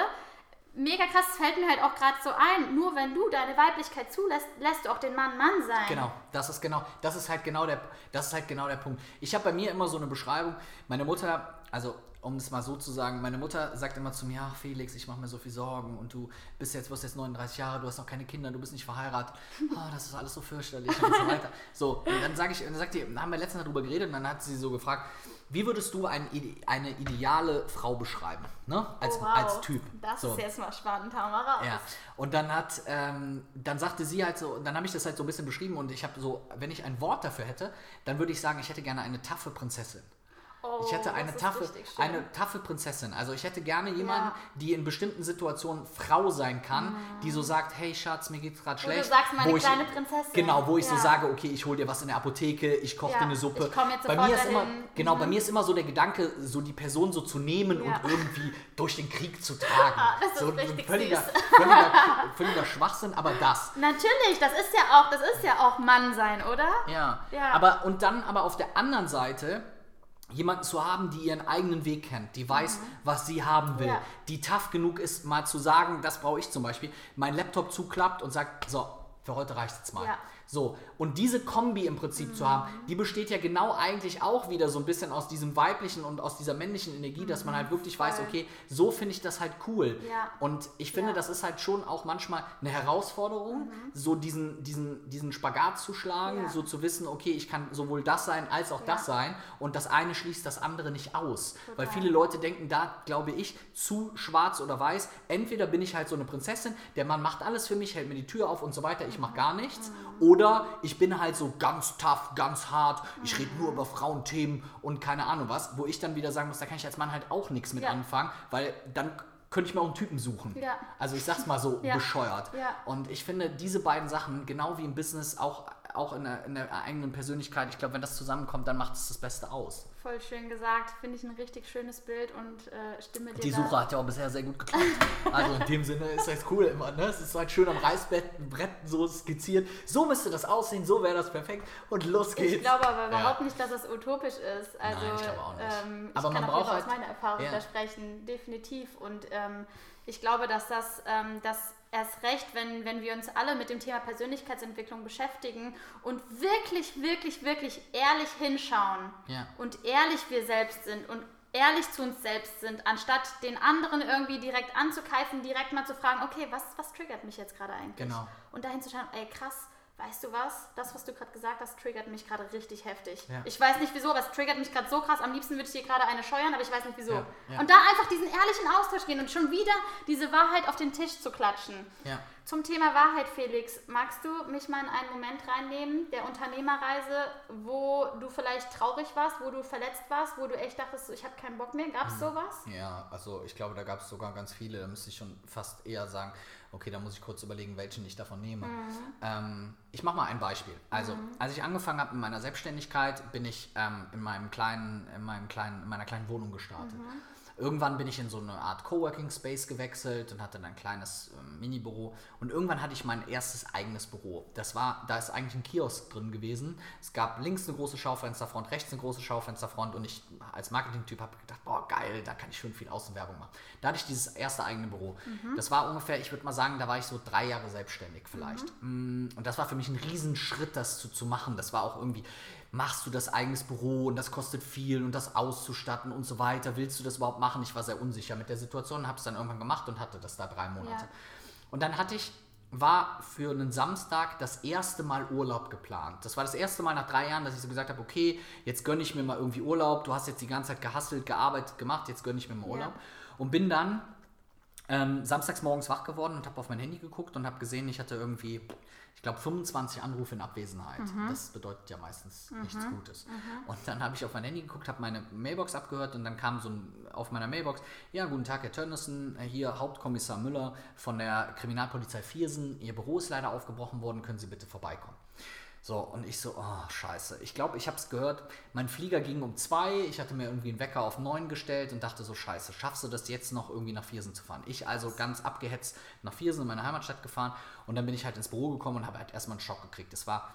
mega krass, das fällt mir halt auch gerade so ein. Nur wenn du deine Weiblichkeit zulässt, lässt du auch den Mann Mann sein. Genau, das ist genau, das ist halt genau der, das ist halt genau der Punkt. Ich habe bei mir immer so eine Beschreibung. Meine Mutter, also um es mal so zu sagen, meine Mutter sagt immer zu mir, ach Felix, ich mache mir so viel Sorgen und du bist jetzt, wirst jetzt 39 Jahre, du hast noch keine Kinder, du bist nicht verheiratet. Ah, das ist alles so fürchterlich und so weiter. So, und dann sage ich, dann sagt die, haben wir letztens darüber geredet und dann hat sie so gefragt, wie würdest du ein, eine ideale Frau beschreiben, ne? Als, Oh, wow. als Typ. Das so. ist jetzt mal spannend, hau mal raus. Ja, und dann hat, ähm, dann sagte sie halt so, dann habe ich das halt so ein bisschen beschrieben und ich habe so, wenn ich ein Wort dafür hätte, dann würde ich sagen, ich hätte gerne eine taffe Prinzessin. Oh, Ich hätte eine das ist taffe, eine taffe Prinzessin. Also ich hätte gerne jemanden, Ja. die in bestimmten Situationen Frau sein kann, die so sagt, hey Schatz, mir geht's gerade Wo du schlecht. sagst, meine wo ich, kleine Prinzessin. Genau, wo ich so Ja. sage, okay, ich hole dir was in der Apotheke, ich koche Ja, dir eine Suppe. ich komm jetzt bei mir ist immer, dahin. genau, bei Mhm. mir ist immer so der Gedanke, so die Person so zu nehmen und irgendwie durch den Krieg zu tragen. Ah, das ist so richtig völliger, völliger, völliger Schwachsinn, aber das. Natürlich, das ist ja auch, das ist ja auch Mann sein, oder? Ja. Ja. Aber und dann aber auf der anderen Seite jemanden zu haben, die ihren eigenen Weg kennt, die weiß, was sie haben will, Mhm. Ja. die tough genug ist, mal zu sagen, das brauche ich zum Beispiel, mein Laptop zuklappt und sagt, so, für heute reicht jetzt mal. Ja. So, und diese Kombi im Prinzip mhm. zu haben, die besteht ja genau eigentlich auch wieder so ein bisschen aus diesem weiblichen und aus dieser männlichen Energie, mhm. dass man halt wirklich Voll. weiß, okay, so finde ich das halt cool. Ja. Und ich finde, ja. das ist halt schon auch manchmal eine Herausforderung, mhm. so diesen, diesen, diesen Spagat zu schlagen, ja. so zu wissen, okay, ich kann sowohl das sein als auch das sein und das eine schließt das andere nicht aus. Total. Weil viele Leute denken da, glaube ich, zu schwarz oder weiß, entweder bin ich halt so eine Prinzessin, der Mann macht alles für mich, hält mir die Tür auf und so weiter, ich mache gar nichts. Mhm. Oder oder ich bin halt so ganz tough, ganz hart, ich rede nur über Frauenthemen und keine Ahnung was, wo ich dann wieder sagen muss, da kann ich als Mann halt auch nichts mit ja. anfangen, weil dann könnte ich mir auch einen Typen suchen. Ja. Also ich sag's mal so ja. bescheuert. Ja. Und ich finde diese beiden Sachen, genau wie im Business, auch, auch in, der, in der eigenen Persönlichkeit, ich glaube, wenn das zusammenkommt, dann macht es das Beste aus. Voll schön gesagt. Finde ich ein richtig schönes Bild und äh, stimme dir. Die Suche hat ja auch bisher sehr gut geklappt. also in dem Sinne ist das cool immer. Ne? Es ist halt schön am Reißbrett so skizziert. So müsste das aussehen, so wäre das perfekt und los geht's. Ich glaube aber überhaupt ja. nicht, dass es utopisch ist. Also, Nein, ich glaube auch nicht. Ähm, aber ich man kann braucht halt, aus meiner Erfahrung ja. sprechen, definitiv. Und ähm, ich glaube, dass das, ähm, das erst recht, wenn, wenn wir uns alle mit dem Thema Persönlichkeitsentwicklung beschäftigen und wirklich, wirklich, wirklich ehrlich hinschauen ja. und ehrlich wir selbst sind und ehrlich zu uns selbst sind, anstatt den anderen irgendwie direkt anzukeifen, direkt mal zu fragen, okay, was, was triggert mich jetzt gerade eigentlich? Genau. Und dahin zu schauen, ey krass, weißt du was? Das, was du gerade gesagt hast, triggert mich gerade richtig heftig. Ja. Ich weiß nicht wieso, aber es triggert mich gerade so krass. Am liebsten würde ich hier gerade eine scheuern, aber ich weiß nicht wieso. Ja, ja. Und da einfach diesen ehrlichen Austausch gehen und schon wieder diese Wahrheit auf den Tisch zu klatschen. Zum Thema Wahrheit, Felix, magst du mich mal in einen Moment reinnehmen, der Unternehmerreise, wo du vielleicht traurig warst, wo du verletzt warst, wo du echt dachtest, ich habe keinen Bock mehr? Gab es mhm. sowas? Ja, also ich glaube, da gab es sogar ganz viele. Da müsste ich schon fast eher sagen, okay, da muss ich kurz überlegen, welchen ich davon nehme. Mhm. Ähm, ich mache mal ein Beispiel. Also, mhm. als ich angefangen habe mit meiner Selbstständigkeit, bin ich ähm, in meinem kleinen, in meinem kleinen, in meiner kleinen Wohnung gestartet. Mhm. Irgendwann bin ich in so eine Art Coworking Space gewechselt und hatte dann ein kleines äh, Mini-Büro. Und irgendwann hatte ich mein erstes eigenes Büro. Das war, da ist eigentlich ein Kiosk drin gewesen. Es gab links eine große Schaufensterfront, rechts eine große Schaufensterfront und ich als Marketing-Typ habe gedacht, boah, geil, da kann ich schön viel Außenwerbung machen. Da hatte ich dieses erste eigene Büro. Mhm. Das war ungefähr, ich würde mal sagen, da war ich so drei Jahre selbstständig vielleicht. Mhm. Mm, und das war für mich ein Riesenschritt, das zu, zu machen. Das war auch irgendwie, machst du das eigenes Büro und das kostet viel und das auszustatten und so weiter. Willst du das überhaupt machen? Ich war sehr unsicher mit der Situation, habe es dann irgendwann gemacht und hatte das da drei Monate. Ja. Und dann hatte ich war für einen Samstag das erste Mal Urlaub geplant. Das war das erste Mal nach drei Jahren, dass ich so gesagt habe, okay, jetzt gönne ich mir mal irgendwie Urlaub. Du hast jetzt die ganze Zeit gehasselt, gearbeitet, gemacht, jetzt gönne ich mir mal Urlaub. Ja. Und bin dann ähm, samstags morgens wach geworden und habe auf mein Handy geguckt und habe gesehen, ich hatte irgendwie ich glaube, 25 Anrufe in Abwesenheit. Mhm. Das bedeutet ja meistens mhm. nichts Gutes. Mhm. Und dann habe ich auf mein Handy geguckt, habe meine Mailbox abgehört und dann kam so ein, auf meiner Mailbox, ja, guten Tag, Herr Tönnissen, hier Hauptkommissar Müller von der Kriminalpolizei Viersen. Ihr Büro ist leider aufgebrochen worden, können Sie bitte vorbeikommen. So, und ich so, oh, scheiße. Ich glaube, ich habe es gehört, mein Flieger ging um zwei, ich hatte mir irgendwie einen Wecker auf neun gestellt und dachte so, scheiße, schaffst du das jetzt noch irgendwie nach Viersen zu fahren? Ich also ganz abgehetzt nach Viersen in meine Heimatstadt gefahren und dann bin ich halt ins Büro gekommen und habe halt erstmal einen Schock gekriegt. Es war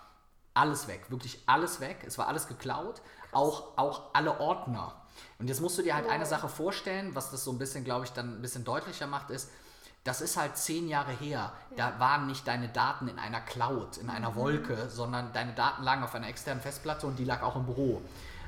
alles weg, wirklich alles weg. Es war alles geklaut, auch, auch alle Ordner. Und jetzt musst du dir halt eine Sache vorstellen, was das so ein bisschen, glaube ich, dann ein bisschen deutlicher macht, ist, das ist halt zehn Jahre her. Ja. Da waren nicht deine Daten in einer Cloud, in einer mhm. Wolke, sondern deine Daten lagen auf einer externen Festplatte und die lag auch im Büro.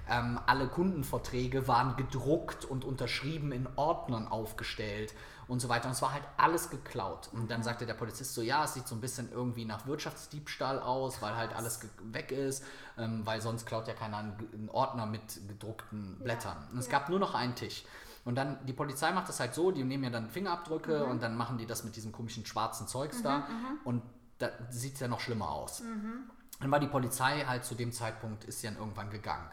Ähm, alle Kundenverträge waren gedruckt und unterschrieben in Ordnern aufgestellt und so weiter. Und es war halt alles geklaut. Und dann sagte der Polizist so, ja, es sieht so ein bisschen irgendwie nach Wirtschaftsdiebstahl aus, weil halt alles weg ist, ähm, weil sonst klaut ja keiner einen Ordner mit gedruckten Blättern. Ja. Und es ja. gab nur noch einen Tisch. Und dann, die Polizei macht das halt so, die nehmen ja dann Fingerabdrücke mhm. und dann machen die das mit diesem komischen schwarzen Zeugs mhm, da. Mhm. Und da sieht es ja noch schlimmer aus. Mhm. Dann war die Polizei halt zu dem Zeitpunkt, ist sie dann irgendwann gegangen.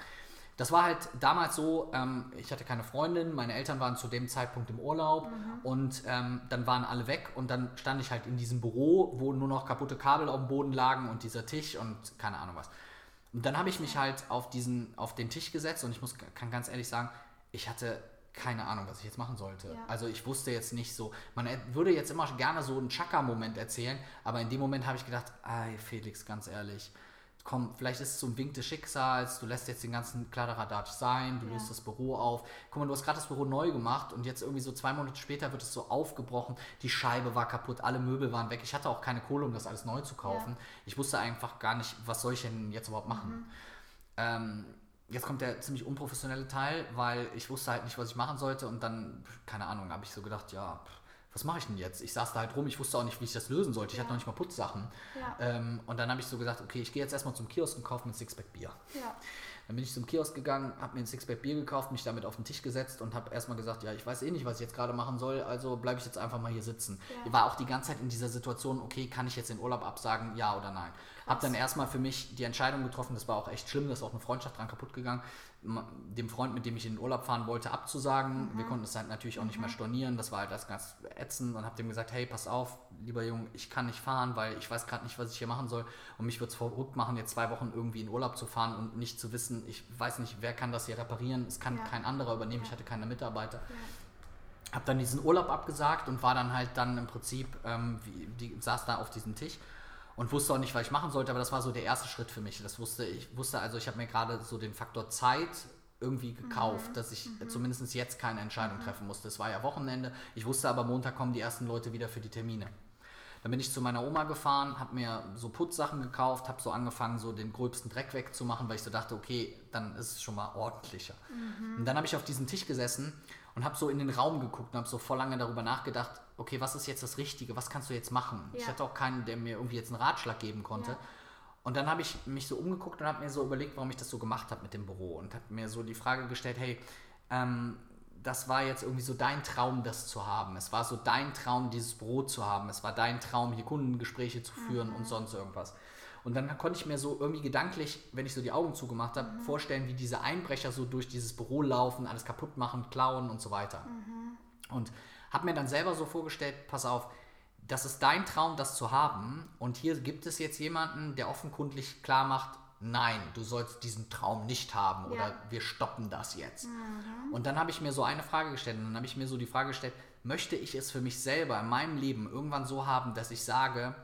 Das war halt damals so, ähm, ich hatte keine Freundin, meine Eltern waren zu dem Zeitpunkt im Urlaub mhm. und ähm, dann waren alle weg und dann stand ich halt in diesem Büro, wo nur noch kaputte Kabel auf dem Boden lagen und dieser Tisch und keine Ahnung was. Und dann habe ich mich halt auf diesen, auf den Tisch gesetzt und ich muss, kann ganz ehrlich sagen, ich hatte keine Ahnung, was ich jetzt machen sollte. Ja. Also ich wusste jetzt nicht so, man würde jetzt immer gerne so einen Chaka-Moment erzählen, aber in dem Moment habe ich gedacht, ey Felix, ganz ehrlich, komm, vielleicht ist es so ein Wink des Schicksals, du lässt jetzt den ganzen Kladderadatsch sein, du Ja. löst das Büro auf. Guck mal, du hast gerade das Büro neu gemacht und jetzt irgendwie so zwei Monate später wird es so aufgebrochen, die Scheibe war kaputt, alle Möbel waren weg. Ich hatte auch keine Kohle, um das alles neu zu kaufen. Ich wusste einfach gar nicht, was soll ich denn jetzt überhaupt machen. Ähm, jetzt kommt der ziemlich unprofessionelle Teil, weil ich wusste halt nicht, was ich machen sollte und dann, keine Ahnung, habe ich so gedacht, ja, was mache ich denn jetzt? Ich saß da halt rum, ich wusste auch nicht, wie ich das lösen sollte. Ich hatte noch nicht mal Putzsachen. Ja. Ähm, und dann habe ich so gesagt, okay, ich gehe jetzt erstmal zum Kiosk und kaufe mir ein Sixpack Bier. Ja. Dann bin ich zum Kiosk gegangen, habe mir ein Sixpack Bier gekauft, mich damit auf den Tisch gesetzt und habe erstmal gesagt, ja, ich weiß eh nicht, was ich jetzt gerade machen soll, also bleibe ich jetzt einfach mal hier sitzen. Ja. Ich war auch die ganze Zeit in dieser Situation, okay, kann ich jetzt den Urlaub absagen, ja oder nein. Habe dann erstmal für mich die Entscheidung getroffen, das war auch echt schlimm, da ist auch eine Freundschaft dran kaputt gegangen, dem Freund, mit dem ich in den Urlaub fahren wollte, abzusagen. Wir konnten es halt natürlich auch nicht mehr stornieren, das war halt das ganz ätzend und habe dem gesagt, hey, pass auf, lieber Junge, ich kann nicht fahren, weil ich weiß gerade nicht, was ich hier machen soll und mich wird es verrückt machen, jetzt zwei Wochen irgendwie in Urlaub zu fahren und nicht zu wissen, ich weiß nicht, wer kann das hier reparieren, es kann Ja. kein anderer übernehmen, ich Ja. hatte keine Mitarbeiter. Habe dann diesen Urlaub abgesagt und war dann halt dann im Prinzip, ähm, wie, die, saß da auf diesem Tisch und wusste auch nicht, was ich machen sollte, aber das war so der erste Schritt für mich. Das wusste ich, wusste also, ich habe mir gerade so den Faktor Zeit irgendwie gekauft, dass ich äh, zumindest jetzt keine Entscheidung treffen musste. Es war ja Wochenende, ich wusste aber, Montag kommen die ersten Leute wieder für die Termine. Dann bin ich zu meiner Oma gefahren, habe mir so Putzsachen gekauft, habe so angefangen, so den gröbsten Dreck wegzumachen, weil ich so dachte, okay, dann ist es schon mal ordentlicher. Und dann habe ich auf diesem Tisch gesessen und habe so in den Raum geguckt und habe so voll lange darüber nachgedacht, okay, was ist jetzt das Richtige, was kannst du jetzt machen? Ich Ja. hatte auch keinen, der mir irgendwie jetzt einen Ratschlag geben konnte. Ja. Und dann habe ich mich so umgeguckt und habe mir so überlegt, warum ich das so gemacht habe mit dem Büro und habe mir so die Frage gestellt, hey, ähm, das war jetzt irgendwie so dein Traum, das zu haben. Es war so dein Traum, dieses Büro zu haben. Es war dein Traum, hier Kundengespräche zu führen und sonst irgendwas. Und dann konnte ich mir so irgendwie gedanklich, wenn ich so die Augen zugemacht habe, vorstellen, wie diese Einbrecher so durch dieses Büro laufen, alles kaputt machen, klauen und so weiter. Und habe mir dann selber so vorgestellt, pass auf, das ist dein Traum, das zu haben. Und hier gibt es jetzt jemanden, der offenkundig klar macht, nein, du sollst diesen Traum nicht haben oder Ja. wir stoppen das jetzt. Und dann habe ich mir so eine Frage gestellt und dann habe ich mir so die Frage gestellt, möchte ich es für mich selber in meinem Leben irgendwann so haben, dass ich sage,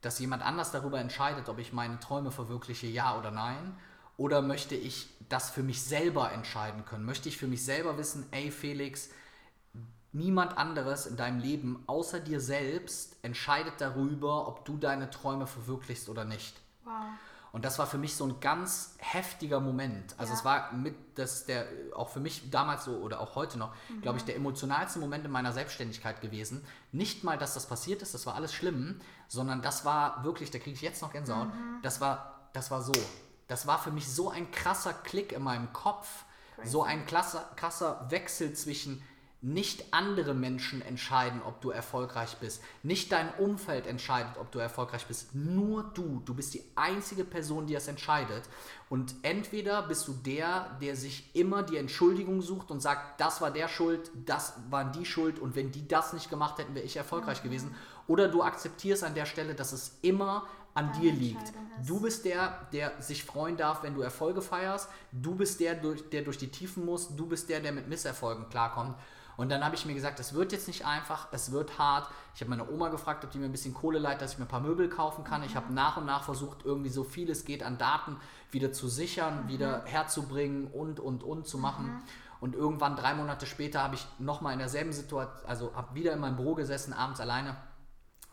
dass jemand anders darüber entscheidet, ob ich meine Träume verwirkliche, ja oder nein? Oder möchte ich das für mich selber entscheiden können? Möchte ich für mich selber wissen, ey Felix, niemand anderes in deinem Leben außer dir selbst entscheidet darüber, ob du deine Träume verwirklichst oder nicht? Wow. Und das war für mich so ein ganz heftiger Moment. Also Ja. es war mit, das der, auch für mich damals so oder auch heute noch, glaube ich, der emotionalste Moment in meiner Selbstständigkeit gewesen. Nicht mal, dass das passiert ist, das war alles schlimm, sondern das war wirklich, da kriege ich jetzt noch Gänsehaut, das war, das war so. Das war für mich so ein krasser Klick in meinem Kopf, so ein krasser, krasser Wechsel zwischen nicht andere Menschen entscheiden, ob du erfolgreich bist. Nicht dein Umfeld entscheidet, ob du erfolgreich bist. Nur du. Du bist die einzige Person, die das entscheidet. Und entweder bist du der, der sich immer die Entschuldigung sucht und sagt, das war der Schuld, das waren die Schuld und wenn die das nicht gemacht hätten, wäre ich erfolgreich gewesen. Oder du akzeptierst an der Stelle, dass es immer an Deine dir liegt. Du bist der, der sich freuen darf, wenn du Erfolge feierst. Du bist der, der durch die Tiefen muss. Du bist der, der mit Misserfolgen klarkommt. Und dann habe ich mir gesagt, es wird jetzt nicht einfach, es wird hart. Ich habe meine Oma gefragt, ob die mir ein bisschen Kohle leiht, dass ich mir ein paar Möbel kaufen kann. Ich habe nach und nach versucht, irgendwie so viel es geht an Daten wieder zu sichern, wieder herzubringen und, und, und zu machen. Und irgendwann, drei Monate später, habe ich nochmal in derselben Situation, also habe wieder in meinem Büro gesessen, abends alleine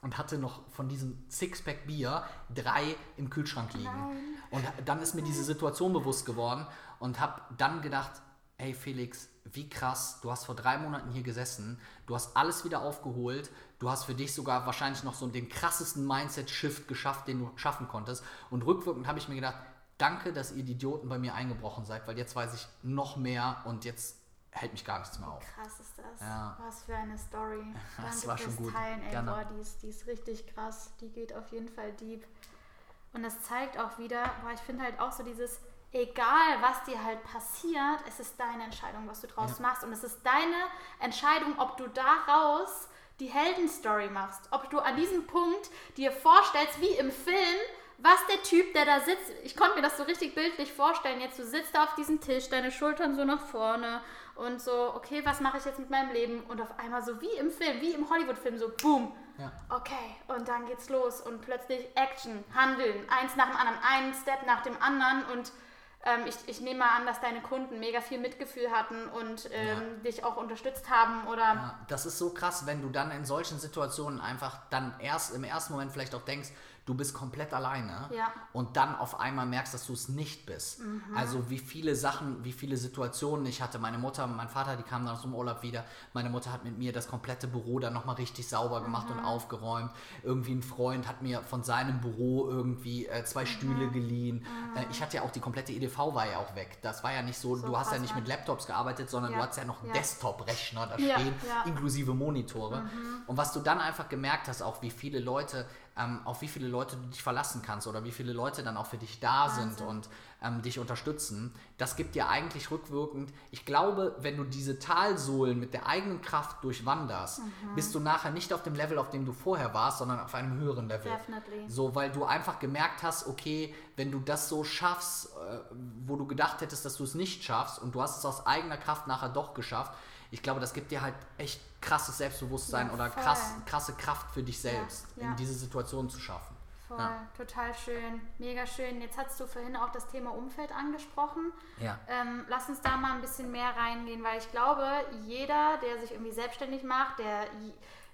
und hatte noch von diesem Sixpack Bier drei im Kühlschrank liegen. Und dann ist mir diese Situation bewusst geworden und habe dann gedacht, hey Felix, wie krass, du hast vor drei Monaten hier gesessen, du hast alles wieder aufgeholt, du hast für dich sogar wahrscheinlich noch so den krassesten Mindset-Shift geschafft, den du schaffen konntest. Und rückwirkend habe ich mir gedacht, danke, dass ihr die Idioten bei mir eingebrochen seid, weil jetzt weiß ich noch mehr und jetzt hält mich gar nichts mehr auf. Krass ist das. Ja. Was für eine Story. Das Danke war schon fürs gut. Teilen, ey, Gerne. boah, die ist, die ist richtig krass. Die geht auf jeden Fall deep. Und das zeigt auch wieder, boah, ich finde halt auch so dieses, egal was dir halt passiert, es ist deine Entscheidung, was du draus Ja. machst. Und es ist deine Entscheidung, ob du daraus die Heldenstory machst. Ob du an diesem Punkt dir vorstellst, wie im Film, was der Typ, der da sitzt, ich konnte mir das so richtig bildlich vorstellen, jetzt du sitzt da auf diesem Tisch, deine Schultern so nach vorne und so, okay, was mache ich jetzt mit meinem Leben? Und auf einmal so wie im Film, wie im Hollywood-Film, so boom. Ja. Okay, und dann geht's los und plötzlich Action, Handeln, eins nach dem anderen, ein Step nach dem anderen und ähm, ich, ich nehme mal an, dass deine Kunden mega viel Mitgefühl hatten und ähm, dich auch unterstützt haben oder? Ja, das ist so krass, wenn du dann in solchen Situationen einfach dann erst im ersten Moment vielleicht auch denkst, du bist komplett alleine Ja. und dann auf einmal merkst, dass du es nicht bist. Mhm. Also wie viele Sachen, wie viele Situationen ich hatte. Meine Mutter, mein Vater, die kamen dann aus dem Urlaub wieder. Meine Mutter hat mit mir das komplette Büro dann nochmal richtig sauber gemacht Mhm. und aufgeräumt. Irgendwie ein Freund hat mir von seinem Büro irgendwie äh, zwei Mhm. Stühle geliehen. Äh, ich hatte ja auch die komplette EDV war ja auch weg. Das war ja nicht so, So du hast ja nicht mit Laptops gearbeitet, sondern Ja. du hattest ja noch einen Ja. Desktop-Rechner da stehen. Mhm. inklusive Monitore. Und was du dann einfach gemerkt hast, auch wie viele Leute, ähm, auf wie viele Leute du dich verlassen kannst oder wie viele Leute dann auch für dich da sind Wahnsinn. und ähm, dich unterstützen, das gibt dir eigentlich rückwirkend, ich glaube, wenn du diese Talsohlen mit der eigenen Kraft durchwanderst, Mhm. bist du nachher nicht auf dem Level, auf dem du vorher warst, sondern auf einem höheren Level. Definitely. So, weil du einfach gemerkt hast, okay, wenn du das so schaffst, äh, wo du gedacht hättest, dass du es nicht schaffst und du hast es aus eigener Kraft nachher doch geschafft, ich glaube, das gibt dir halt echt krasses Selbstbewusstsein Ja, oder krass, krasse Kraft für dich selbst, ja. in diese Situation zu schaffen. Voll, total schön, mega schön. Jetzt hast du vorhin auch das Thema Umfeld angesprochen. Ja. Ähm, lass uns da mal ein bisschen mehr reingehen, weil ich glaube, jeder, der sich irgendwie selbstständig macht, der,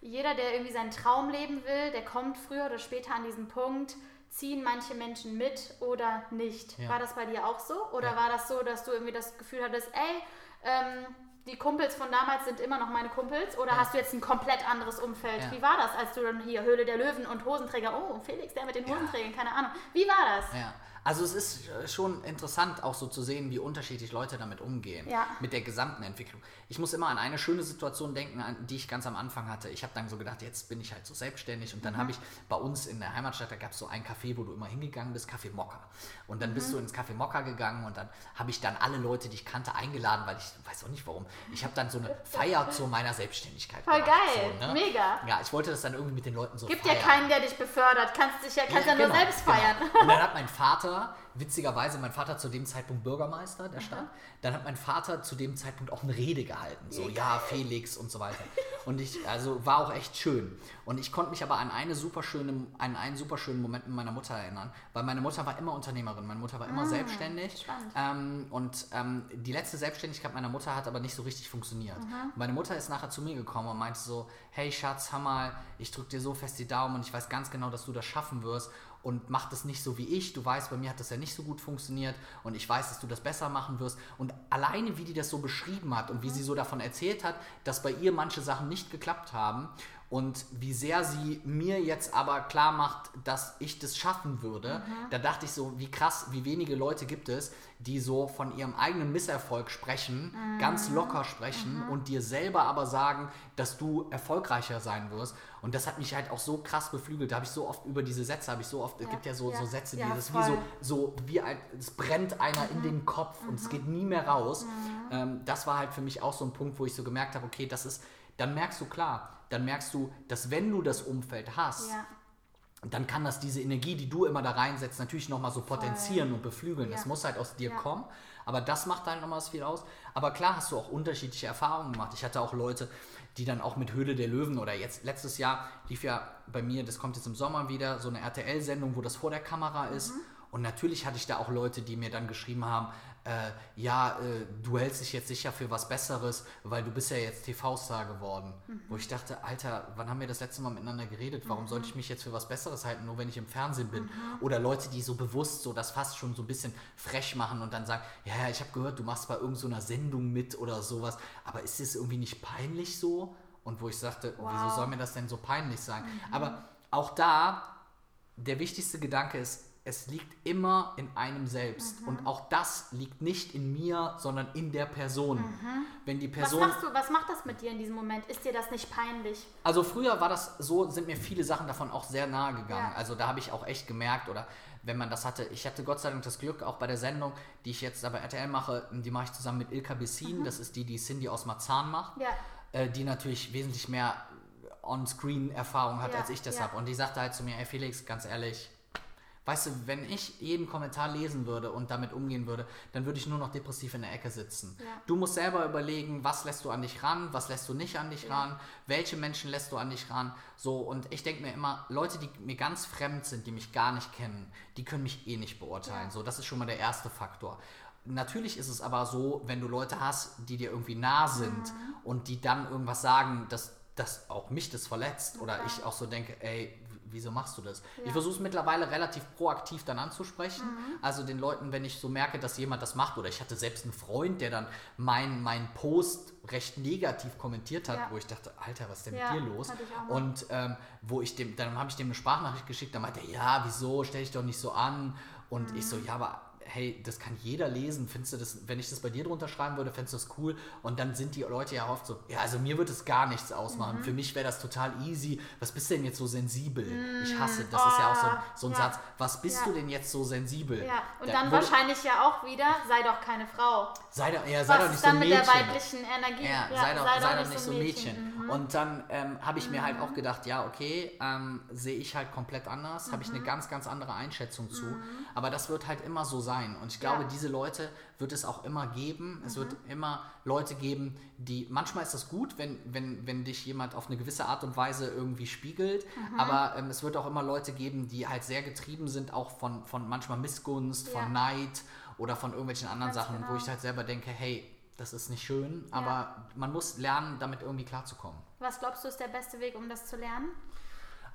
jeder, der irgendwie seinen Traum leben will, der kommt früher oder später an diesen Punkt, ziehen manche Menschen mit oder nicht. Ja. War das bei dir auch so? Oder Ja. war das so, dass du irgendwie das Gefühl hattest, ey, ähm, die Kumpels von damals sind immer noch meine Kumpels? Oder Ja. hast du jetzt ein komplett anderes Umfeld? Ja. Wie war das, als du dann hier Höhle der Löwen und Hosenträger, oh, Felix, der mit den. Hosenträgern, keine Ahnung. Wie war das? Ja, also es ist äh, schon interessant auch so zu sehen, wie unterschiedlich Leute damit umgehen, Ja. mit der gesamten Entwicklung. Ich muss immer an eine schöne Situation denken, an die ich ganz am Anfang hatte. Ich habe dann so gedacht, jetzt bin ich halt so selbstständig und dann habe ich bei uns in der Heimatstadt, da gab es so ein Café, wo du immer hingegangen bist, Café Mokka. Und dann bist du ins Café Mokka gegangen und dann habe ich dann alle Leute, die ich kannte, eingeladen, weil ich weiß auch nicht warum. Ich habe dann so eine Feier zu meiner Selbstständigkeit Voll gemacht, geil, so, ne? mega. Ja, ich wollte das dann irgendwie mit den Leuten so Gibt ja feiern. keinen, der dich befördert. Kannst dich ja, kannst ja, nur genau, selbst feiern. Genau. Und dann hat mein Vater, witzigerweise, mein Vater zu dem Zeitpunkt Bürgermeister der Stadt, dann hat mein Vater zu dem Zeitpunkt auch eine Rede gehalten. So, ja, Felix und so weiter. Und ich, also war auch echt schön. Und ich konnte mich aber an eine super schöne, an einen super schönen Moment mit meiner Mutter erinnern, weil meine Mutter war immer Unternehmerin, meine Mutter war immer selbstständig. spannend. Ähm, und ähm, die letzte Selbstständigkeit meiner Mutter hat aber nicht so richtig funktioniert. Meine Mutter ist nachher zu mir gekommen und meinte so, hey Schatz, hör mal, ich drücke dir so fest die Daumen und ich weiß ganz genau, dass du das schaffen wirst und mach das nicht so wie ich. Du weißt, bei mir hat das ja nicht so gut funktioniert und ich weiß, dass du das besser machen wirst. Und alleine, wie die das so beschrieben hat und wie sie so davon erzählt hat, dass bei ihr manche Sachen nicht geklappt haben und wie sehr sie mir jetzt aber klar macht, dass ich das schaffen würde, da dachte ich so, wie krass, wie wenige Leute gibt es, die so von ihrem eigenen Misserfolg sprechen, ganz locker sprechen und dir selber aber sagen, dass du erfolgreicher sein wirst. Und das hat mich halt auch so krass beflügelt. Da habe ich so oft über diese Sätze, habe ich so oft, es Ja, gibt ja so, ja, so Sätze, die ja, das ist wie so, voll. so wie ein, es brennt einer in den Kopf und es geht nie mehr raus. Mhm. Ähm, das war halt für mich auch so ein Punkt, wo ich so gemerkt habe, okay, das ist, dann merkst du klar, dann merkst du, dass wenn du das Umfeld hast, Ja, dann kann das diese Energie, die du immer da reinsetzt, natürlich nochmal so potenzieren und beflügeln. Das Ja. muss halt aus dir Ja. kommen. Aber das macht halt nochmal viel aus. Aber klar hast du auch unterschiedliche Erfahrungen gemacht. Ich hatte auch Leute, die dann auch mit Höhle der Löwen oder jetzt letztes Jahr lief ja bei mir, das kommt jetzt im Sommer wieder, so eine RTL-Sendung, wo das vor der Kamera ist. Mhm. Und natürlich hatte ich da auch Leute, die mir dann geschrieben haben, äh, ja, äh, du hältst dich jetzt sicher für was Besseres, weil du bist ja jetzt TV-Star geworden. Mhm. Wo ich dachte, Alter, wann haben wir das letzte Mal miteinander geredet? Warum Mhm. sollte ich mich jetzt für was Besseres halten, nur wenn ich im Fernsehen bin? Oder Leute, die so bewusst so das fast schon so ein bisschen frech machen und dann sagen, ja, ja, ich habe gehört, du machst bei irgendeiner Sendung mit oder sowas, aber ist das irgendwie nicht peinlich so? Und wo ich sagte, wieso Wow. soll mir das denn so peinlich sein? Aber auch da, der wichtigste Gedanke ist, es liegt immer in einem selbst. Mhm. Und auch das liegt nicht in mir, sondern in der Person. Wenn die Mhm. Was Person. machst du, was macht das mit dir in diesem Moment? Ist dir das nicht peinlich? Also früher war das so, sind mir viele Sachen davon auch sehr nahe gegangen. Ja. Also da habe ich auch echt gemerkt, oder wenn man das hatte, ich hatte Gott sei Dank das Glück, auch bei der Sendung, die ich jetzt bei RTL mache, die mache ich zusammen mit Ilka Bessin, das ist die, die Cindy aus Marzahn macht, Ja. äh, die natürlich wesentlich mehr On-Screen-Erfahrung hat, Ja, als ich das habe. Und die sagte halt zu mir, ey Felix, ganz ehrlich, Weißt du, wenn ich jeden Kommentar lesen würde und damit umgehen würde, dann würde ich nur noch depressiv in der Ecke sitzen. Ja. Du musst selber überlegen, was lässt du an dich ran, was lässt du nicht an dich Ja. ran, welche Menschen lässt du an dich ran. So, und ich denke mir immer, Leute, die mir ganz fremd sind, die mich gar nicht kennen, die können mich eh nicht beurteilen. Ja. So, das ist schon mal der erste Faktor. Natürlich ist es aber so, wenn du Leute hast, die dir irgendwie nah sind Mhm. und die dann irgendwas sagen, dass, dass auch mich das verletzt oder ich auch so denke, ey, wieso machst du das? Ja. Ich versuche es mittlerweile relativ proaktiv dann anzusprechen. Mhm. Also den Leuten, wenn ich so merke, dass jemand das macht oder ich hatte selbst einen Freund, der dann meinen mein Post recht negativ kommentiert hat, Ja. wo ich dachte, Alter, was ist denn mit dir los? ich. Und ähm, wo ich dem, dann habe ich dem eine Sprachnachricht geschickt, dann meinte er, ja, wieso, stell dich doch nicht so an. Und ich Mhm. so, ja, aber hey, das kann jeder lesen. Findest du das, wenn ich das bei dir drunter schreiben würde, fändest du das cool? Und dann sind die Leute ja oft so, ja, also mir wird es gar nichts ausmachen. Mhm. Für mich wäre das total easy. Was bist du denn jetzt so sensibel? Ich hasse, das ist ja auch so, ein- so ein Ja. Satz. Was bist Ja. du denn jetzt so sensibel? Ja, und Da dann wurde- wahrscheinlich ja auch wieder, sei doch keine Frau. Sei doch, ja, sei doch nicht so ein dann mit Mädchen. der weiblichen Energie? Ja, sei doch, sei doch nicht so ein Mädchen. Mhm. Und dann ähm, habe ich mir halt auch gedacht, ja, okay, ähm, sehe ich halt komplett anders, habe ich Mhm. eine ganz, ganz andere Einschätzung zu. Aber das wird halt immer so sein. Und ich glaube, Ja. diese Leute wird es auch immer geben. Es wird Mhm. immer Leute geben, die, manchmal ist das gut, wenn, wenn, wenn dich jemand auf eine gewisse Art und Weise irgendwie spiegelt. Mhm. Aber ähm, es wird auch immer Leute geben, die halt sehr getrieben sind, auch von, von manchmal Missgunst, Ja. von Neid oder von irgendwelchen anderen Ganz Sachen, wo genau. ich halt selber denke, hey, das ist nicht schön, aber man muss lernen, damit irgendwie klarzukommen. Was glaubst du ist der beste Weg, um das zu lernen?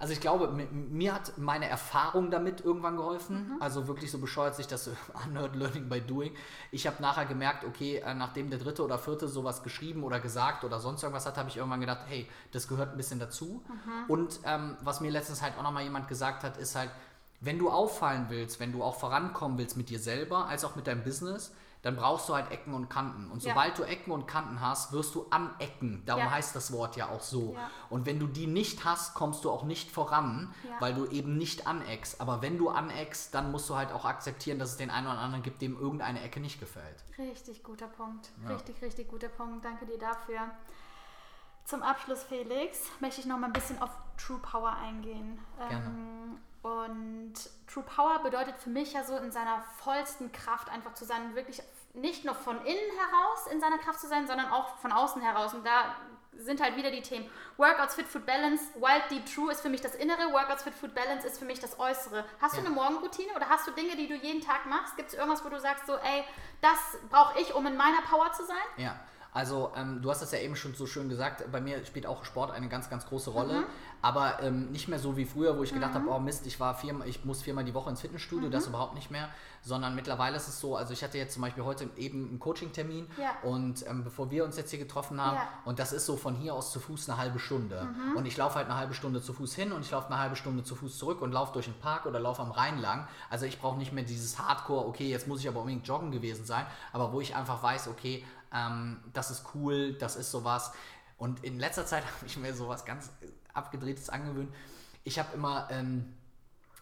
Also ich glaube, mi- mir hat meine Erfahrung damit irgendwann geholfen. Also wirklich so bescheuert sich das anhört, Learning by Doing. Ich habe nachher gemerkt, okay, äh, nachdem der dritte oder vierte sowas geschrieben oder gesagt oder sonst irgendwas hat, habe ich irgendwann gedacht, hey, das gehört ein bisschen dazu. Und ähm, was mir letztens halt auch nochmal jemand gesagt hat, ist halt, wenn du auffallen willst, wenn du auch vorankommen willst mit dir selber, als auch mit deinem Business, dann brauchst du halt Ecken und Kanten. Und Ja. sobald du Ecken und Kanten hast, wirst du anecken. Darum Ja. heißt das Wort ja auch so. Ja. Und wenn du die nicht hast, kommst du auch nicht voran, Ja. weil du eben nicht aneckst. Aber wenn du aneckst, dann musst du halt auch akzeptieren, dass es den einen oder anderen gibt, dem irgendeine Ecke nicht gefällt. Richtig guter Punkt. Ja. Richtig, richtig guter Punkt. Danke dir dafür. Zum Abschluss, Felix, möchte ich noch mal ein bisschen auf True Power eingehen. Gerne. Ähm, und True Power bedeutet für mich ja so in seiner vollsten Kraft einfach zu sein, wirklich nicht nur von innen heraus in seiner Kraft zu sein, sondern auch von außen heraus. Und da sind halt wieder die Themen. Workouts, Fit, Food, Balance, Wild, Deep, True ist für mich das Innere, Workouts, Fit, Food, Balance ist für mich das Äußere. Hast Ja. du eine Morgenroutine oder hast du Dinge, die du jeden Tag machst? Gibt es irgendwas, wo du sagst so, ey, das brauche ich, um in meiner Power zu sein? Ja, also ähm, du hast das ja eben schon so schön gesagt, bei mir spielt auch Sport eine ganz, ganz große Rolle, aber ähm, nicht mehr so wie früher, wo ich gedacht habe, oh Mist, ich war viermal, ich muss viermal die Woche ins Fitnessstudio, das überhaupt nicht mehr, sondern mittlerweile ist es so, also ich hatte jetzt zum Beispiel heute eben einen Coaching-Termin Ja. und ähm, bevor wir uns jetzt hier getroffen haben Ja. und das ist so von hier aus zu Fuß eine halbe Stunde. Und ich laufe halt eine halbe Stunde zu Fuß hin und ich laufe eine halbe Stunde zu Fuß zurück und laufe durch den Park oder laufe am Rhein lang, also ich brauche nicht mehr dieses Hardcore, okay, jetzt muss ich aber unbedingt joggen gewesen sein, aber wo ich einfach weiß, okay, ähm, das ist cool, das ist sowas. Und in letzter Zeit habe ich mir sowas ganz abgedrehtes angewöhnt. Ich habe immer, ähm,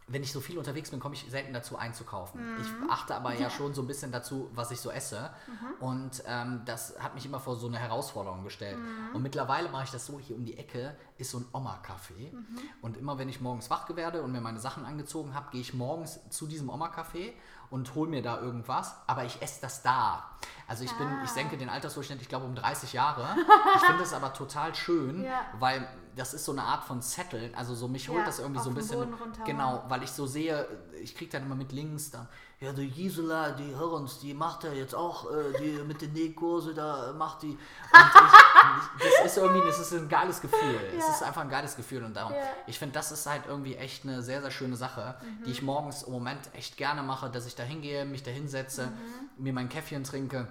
wenn ich so viel unterwegs bin, komme ich selten dazu einzukaufen. Ich achte aber ja schon so ein bisschen dazu, was ich so esse. Und ähm, das hat mich immer vor so eine Herausforderung gestellt. Und mittlerweile mache ich das so, hier um die Ecke ist so ein Oma-Café. Und immer wenn ich morgens wach werde und mir meine Sachen angezogen habe, gehe ich morgens zu diesem Oma-Café und hole mir da irgendwas, aber ich esse das da. Also ich bin, ich senke den Altersdurchschnitt, ich glaube um 30 Jahre. Ich finde das aber total schön, Ja. weil das ist so eine Art von Zetteln. Also so mich holt Ja, das irgendwie so ein bisschen. Genau, weil ich so sehe, ich kriege dann immer mit links dann, ja, die Gisela, die hör uns, die macht ja jetzt auch, äh, die mit den Nähkurse, da macht die. Und ich, das ist irgendwie, das ist ein geiles Gefühl. Es Ja. ist einfach ein geiles Gefühl und darum, Ja. ich finde, das ist halt irgendwie echt eine sehr, sehr schöne Sache, die ich morgens im Moment echt gerne mache, dass ich da hingehe, mich da hinsetze, mir mein Käffchen trinke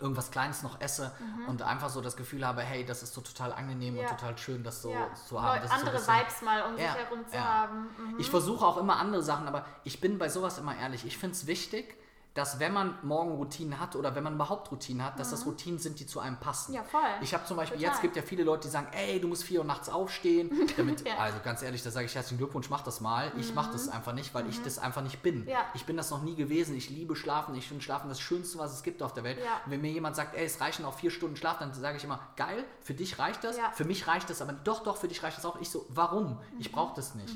irgendwas Kleines noch esse und einfach so das Gefühl habe, hey, das ist so total angenehm Mhm. Ja. und total schön, das so ja. zu haben. Das ist so andere bisschen- Vibes mal um Ja, sich herum zu haben. Mhm. Ich versuche auch immer andere Sachen, aber ich bin bei sowas immer ehrlich. Ich finde es wichtig, dass wenn man Morgenroutinen hat oder wenn man überhaupt Routinen hat, dass das Routinen sind, die zu einem passen. Mhm. Ja, voll. Ich habe zum Beispiel, Total. jetzt gibt ja viele Leute, die sagen, ey, du musst vier Uhr nachts aufstehen. Damit, Ja. Also ganz ehrlich, da sage ich herzlichen Glückwunsch, mach das mal. Ich mache das einfach nicht, weil ich das einfach nicht bin. Mhm. Ja. Ich bin das noch nie gewesen. Ich liebe Schlafen. Ich finde Schlafen das Schönste, was es gibt auf der Welt. Ja. Und wenn mir jemand sagt, ey, es reichen auch vier Stunden Schlaf, dann sage ich immer, geil, für dich reicht das. Für mich reicht das, aber doch, doch, für dich reicht das auch. Ich so, warum? Mhm. Ich brauche das nicht.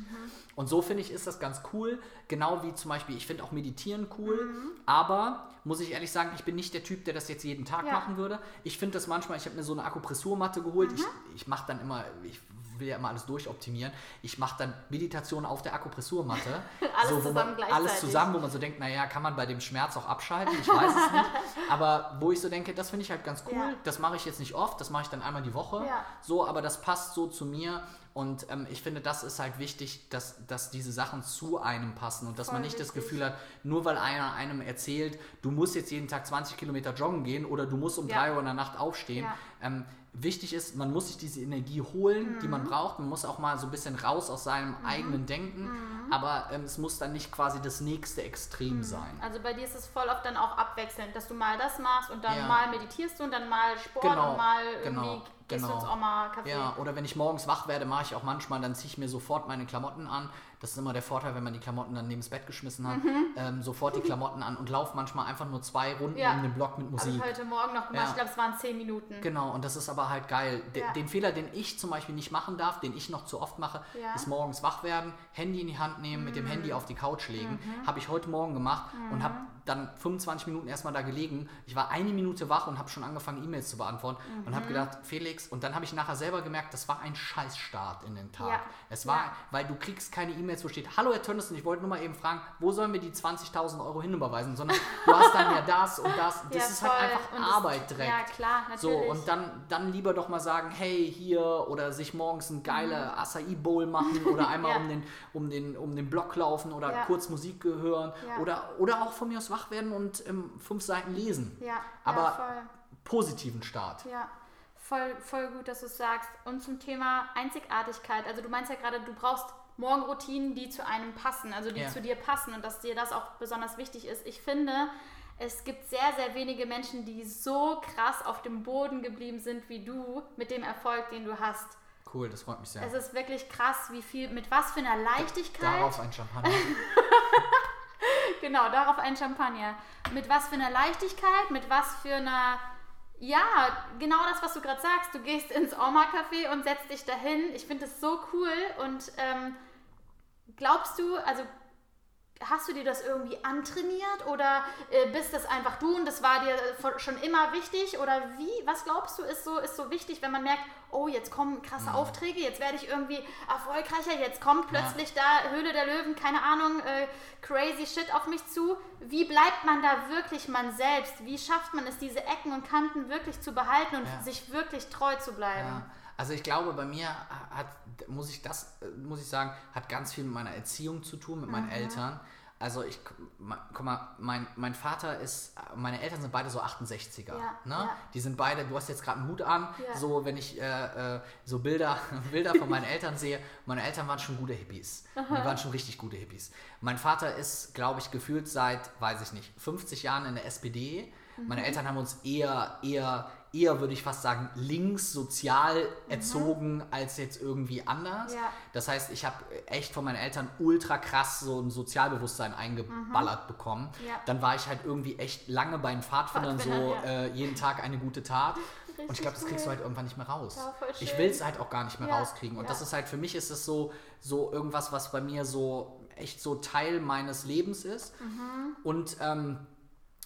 Und so finde ich, ist das ganz cool. Genau wie zum Beispiel, ich finde auch Meditieren cool, Mhm. Aber muss ich ehrlich sagen, ich bin nicht der Typ, der das jetzt jeden Tag Ja. machen würde. Ich finde das manchmal, ich habe mir so eine Akupressurmatte geholt. Mhm. Ich, ich mache dann immer, ich will ja immer alles durchoptimieren. Ich mache dann Meditation auf der Akupressurmatte. Alles so, zusammen man, Alles zusammen, wo man so denkt, naja, kann man bei dem Schmerz auch abschalten? Ich weiß es nicht. Aber wo ich so denke, das finde ich halt ganz cool. Ja. Das mache ich jetzt nicht oft, das mache ich dann einmal die Woche. Ja. So, aber das passt so zu mir. Und ähm, ich finde, das ist halt wichtig, dass, dass diese Sachen zu einem passen und dass Voll man nicht das wichtig. Gefühl hat, nur weil einer einem erzählt, du musst jetzt jeden Tag 20 Kilometer joggen gehen oder du musst um Ja. 3 Uhr in der Nacht aufstehen. Ja. Ähm, wichtig ist, man muss sich diese Energie holen, die Mhm. man braucht. Man muss auch mal so ein bisschen raus aus seinem eigenen Denken. Mhm. Aber ähm, es muss dann nicht quasi das nächste Extrem sein. Also bei dir ist es voll oft dann auch abwechselnd, dass du mal das machst und dann Ja. mal meditierst du und dann mal Sport Genau, und mal genau, irgendwie gehst du genau. ins Oma Café. Ja, oder wenn ich morgens wach werde, mache ich auch manchmal, dann ziehe ich mir sofort meine Klamotten an. Das ist immer der Vorteil, wenn man die Klamotten dann neben das Bett geschmissen hat. Ähm, sofort die Klamotten an und laufe manchmal einfach nur zwei Runden Mhm. Ja. um den Block mit Musik. ich heute Morgen noch gemacht, Ja. ich glaube es waren zehn Minuten. Genau, und das ist aber halt geil. De Ja. Den Fehler, den ich zum Beispiel nicht machen darf, den ich noch zu oft mache. Mhm. ist morgens wach werden, Handy in die Hand nehmen, mit dem Handy auf die Couch legen. Habe ich heute Morgen gemacht und habe dann 25 Minuten erstmal da gelegen. Ich war eine Minute wach und habe schon angefangen, E-Mails zu beantworten und Mhm. habe gedacht, Felix, und dann habe ich nachher selber gemerkt, das war ein Scheißstart in den Tag. Ja. Es war, Ja. weil du kriegst keine E-Mails, wo steht, hallo Herr Tönnissen, ich wollte nur mal eben fragen, wo sollen wir die 20.000 Euro hinüberweisen, sondern du hast dann ja das und das. Das Ja, ist halt einfach Und Arbeit direkt. Ja, klar, So, natürlich. und dann, dann lieber doch mal sagen, hey, hier, oder sich morgens ein geile Acai Bowl machen oder einmal Mhm. Um, den, um, den, um den Block laufen oder kurz Musik hören oder, oder auch von mir aus wach werden und ähm, fünf Seiten lesen. ja, Aber ja, positiven Start. Ja, voll, voll gut, dass du es sagst. Und zum Thema Einzigartigkeit. Also du meinst ja gerade, du brauchst Morgenroutinen, die zu einem passen, also die Ja. zu dir passen und dass dir das auch besonders wichtig ist. Ich finde, es gibt sehr, sehr wenige Menschen, die so krass auf dem Boden geblieben sind wie du mit dem Erfolg, den du hast. Cool, das freut mich sehr. Es ist wirklich krass, wie viel, mit was für einer Leichtigkeit. Darauf ein Champagner. Genau, darauf ein Champagner. Mit was für einer Leichtigkeit, mit was für einer. Ja, genau das, was du gerade sagst. Du gehst ins Oma-Café und setzt dich dahin. Ich finde das so cool. Und ähm, glaubst du, also hast du dir das irgendwie antrainiert oder äh, bist das einfach du und das war dir schon immer wichtig? Oder wie? Was glaubst du, ist so, ist so wichtig, wenn man merkt, oh, jetzt kommen krasse Aufträge, jetzt werde ich irgendwie erfolgreicher, jetzt kommt plötzlich da Höhle der Löwen, keine Ahnung, äh, crazy shit auf mich zu. Wie bleibt man da wirklich man selbst? Wie schafft man es, diese Ecken und Kanten wirklich zu behalten und Ja. sich wirklich treu zu bleiben? Also ich glaube, bei mir hat, muss ich das, muss ich sagen, hat ganz viel mit meiner Erziehung zu tun, mit meinen Mhm. Eltern. Also ich, guck mal, mein, mein Vater ist, meine Eltern sind beide so 68er. Ja, ne? ja. Die sind beide, du hast jetzt gerade einen Hut an, Ja. so wenn ich äh, äh, so Bilder, Bilder von meinen Eltern sehe, meine Eltern waren schon gute Hippies. Die waren schon richtig gute Hippies. Mein Vater ist, glaube ich, gefühlt seit, weiß ich nicht, 50 Jahren in der SPD. Mhm. Meine Eltern haben uns eher, eher, eher, würde ich fast sagen, links sozial erzogen als jetzt irgendwie anders. Mhm. Ja. Das heißt, ich habe echt von meinen Eltern ultra krass so ein Sozialbewusstsein eingeballert bekommen. Mhm. Ja. Dann war ich halt irgendwie echt lange bei den Pfadfindern so ja. äh, jeden Tag eine gute Tat. Und ich Richtig glaube, das kriegst du halt irgendwann nicht mehr raus. Ich will es halt auch gar nicht mehr rauskriegen. Und das ist halt, für mich ist es so, so irgendwas, was bei mir so echt so Teil meines Lebens ist. Mhm. Und ähm,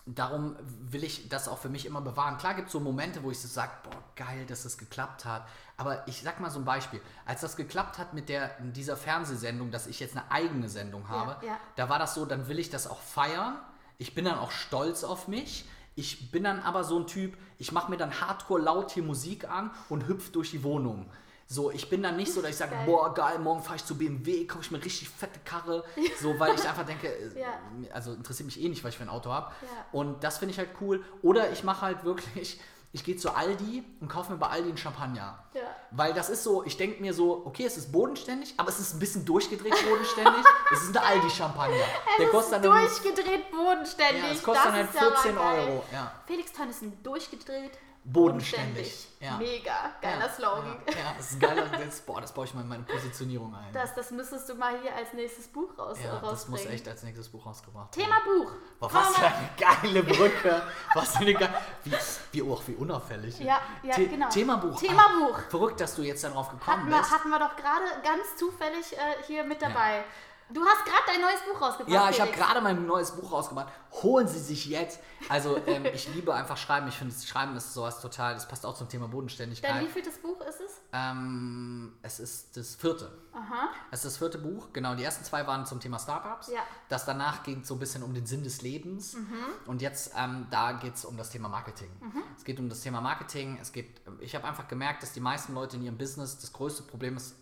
darum will ich das auch für mich immer bewahren. Klar gibt es so Momente, wo ich so sage, boah, geil, dass es geklappt hat. Aber ich sag mal so ein Beispiel. Als das geklappt hat mit der, dieser Fernsehsendung, dass ich jetzt eine eigene Sendung habe, ja. da war das so, dann will ich das auch feiern. Ich bin dann auch stolz auf mich. Ich bin dann aber so ein Typ, ich mache mir dann hardcore laut hier Musik an und hüpf durch die Wohnung. So, ich bin dann nicht so, dass ich sage, Geil. boah, geil, morgen fahre ich zu BMW, kaufe ich mir richtig fette Karre. So, weil ich einfach denke, äh, Ja. also interessiert mich eh nicht, was ich für ein Auto habe. Ja. Und das finde ich halt cool. Oder ich mache halt wirklich, ich gehe zu Aldi und kaufe mir bei Aldi einen Champagner. Ja. Weil das ist so, ich denke mir so, okay, es ist bodenständig, aber es ist ein bisschen durchgedreht bodenständig. es ist ein Aldi-Champagner. Der kostet dann Durchgedreht bodenständig. ja, es kostet das dann halt ist ja mal 14 geil. Euro. Ja. Felix Tönnissen, durchgedreht. Bodenständig. Ja. Mega, geiler ja, Slogan. Ja, ja, das ist ein geiler, das, boah, das baue ich mal in meine Positionierung ein. Das, das müsstest du mal hier als nächstes Buch raus, ja, rausbringen. das muss echt als nächstes Buch rausgebracht Thema Buch. Boah, was für eine geile Brücke. Was für eine geile. Wie, wie, oh, wie unauffällig. Ja, ja, The genau. Thema Buch. Thema Ah, Buch. Verrückt, dass du jetzt darauf gekommen Hatten wir, bist. hatten wir doch gerade ganz zufällig äh, hier mit dabei. Du hast gerade dein neues Buch rausgebracht. Ja, ich habe gerade mein neues Buch rausgebracht. Holen Sie sich jetzt. Also, ähm, ich liebe einfach Schreiben. Ich finde, das Schreiben ist sowas total, das passt auch zum Thema Bodenständigkeit. Dein wievieltes Buch ist es? Ähm, es ist das vierte. Aha. Es ist das vierte Buch. Genau, die ersten zwei waren zum Thema Startups. Ja. Das danach ging so ein bisschen um den Sinn des Lebens. Mhm. Und jetzt, ähm, da geht es um das Thema Marketing. Es geht um das Thema Marketing. Es geht, ich habe einfach gemerkt, dass die meisten Leute in ihrem Business, das größte Problem ist,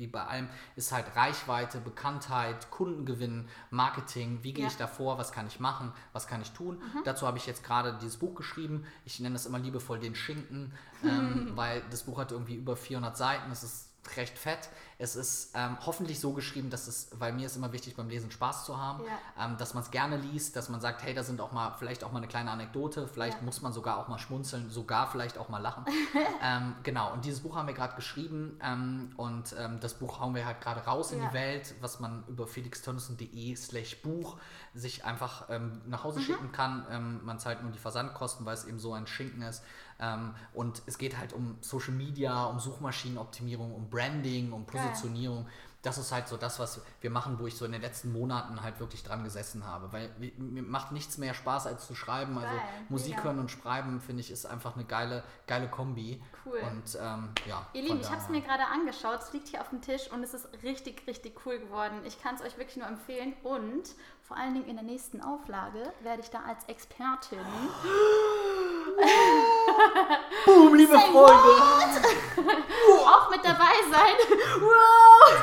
wie bei allem, ist halt Reichweite, Bekanntheit, Kundengewinn, Marketing. Wie gehe Ja. Mhm. ich da vor? Was kann ich machen? Was kann ich tun? Dazu habe ich jetzt gerade dieses Buch geschrieben. Ich nenne es immer liebevoll den Schinken, ähm, weil das Buch hat irgendwie über 400 Seiten. Es ist recht fett. Es ist ähm, hoffentlich so geschrieben, dass es, weil mir ist immer wichtig beim Lesen Spaß zu haben, Ja. ähm, dass man es gerne liest, dass man sagt, hey, da sind auch mal vielleicht auch mal eine kleine Anekdote, vielleicht Ja. muss man sogar auch mal schmunzeln, sogar vielleicht auch mal lachen. ähm, genau, und dieses Buch haben wir gerade geschrieben ähm, und ähm, das Buch hauen wir halt gerade raus in Ja. die Welt, was man über felixtönnissen.de slash Buch sich einfach ähm, nach Mhm. Hause schicken kann. Man zahlt nur die Versandkosten, weil es eben so ein Schinken ist. Ähm, und es geht halt um Social Media, um Suchmaschinenoptimierung, um Branding, um Geil. Positionierung. Das ist halt so das, was wir machen, wo ich so in den letzten Monaten halt wirklich dran gesessen habe. Weil mir, macht nichts mehr Spaß als zu schreiben. Also Geil, Musik mega. hören und schreiben, finde ich, ist einfach eine geile, geile Kombi. Cool. Und ähm, ja. Ihr Lieben, ich habe es mir gerade angeschaut. Es liegt hier auf dem Tisch und es ist richtig, richtig cool geworden. Ich kann es euch wirklich nur empfehlen. Und vor allen Dingen in der nächsten Auflage werde ich da als Expertin Boom, liebe Say Freunde! auch mit dabei sein. wow!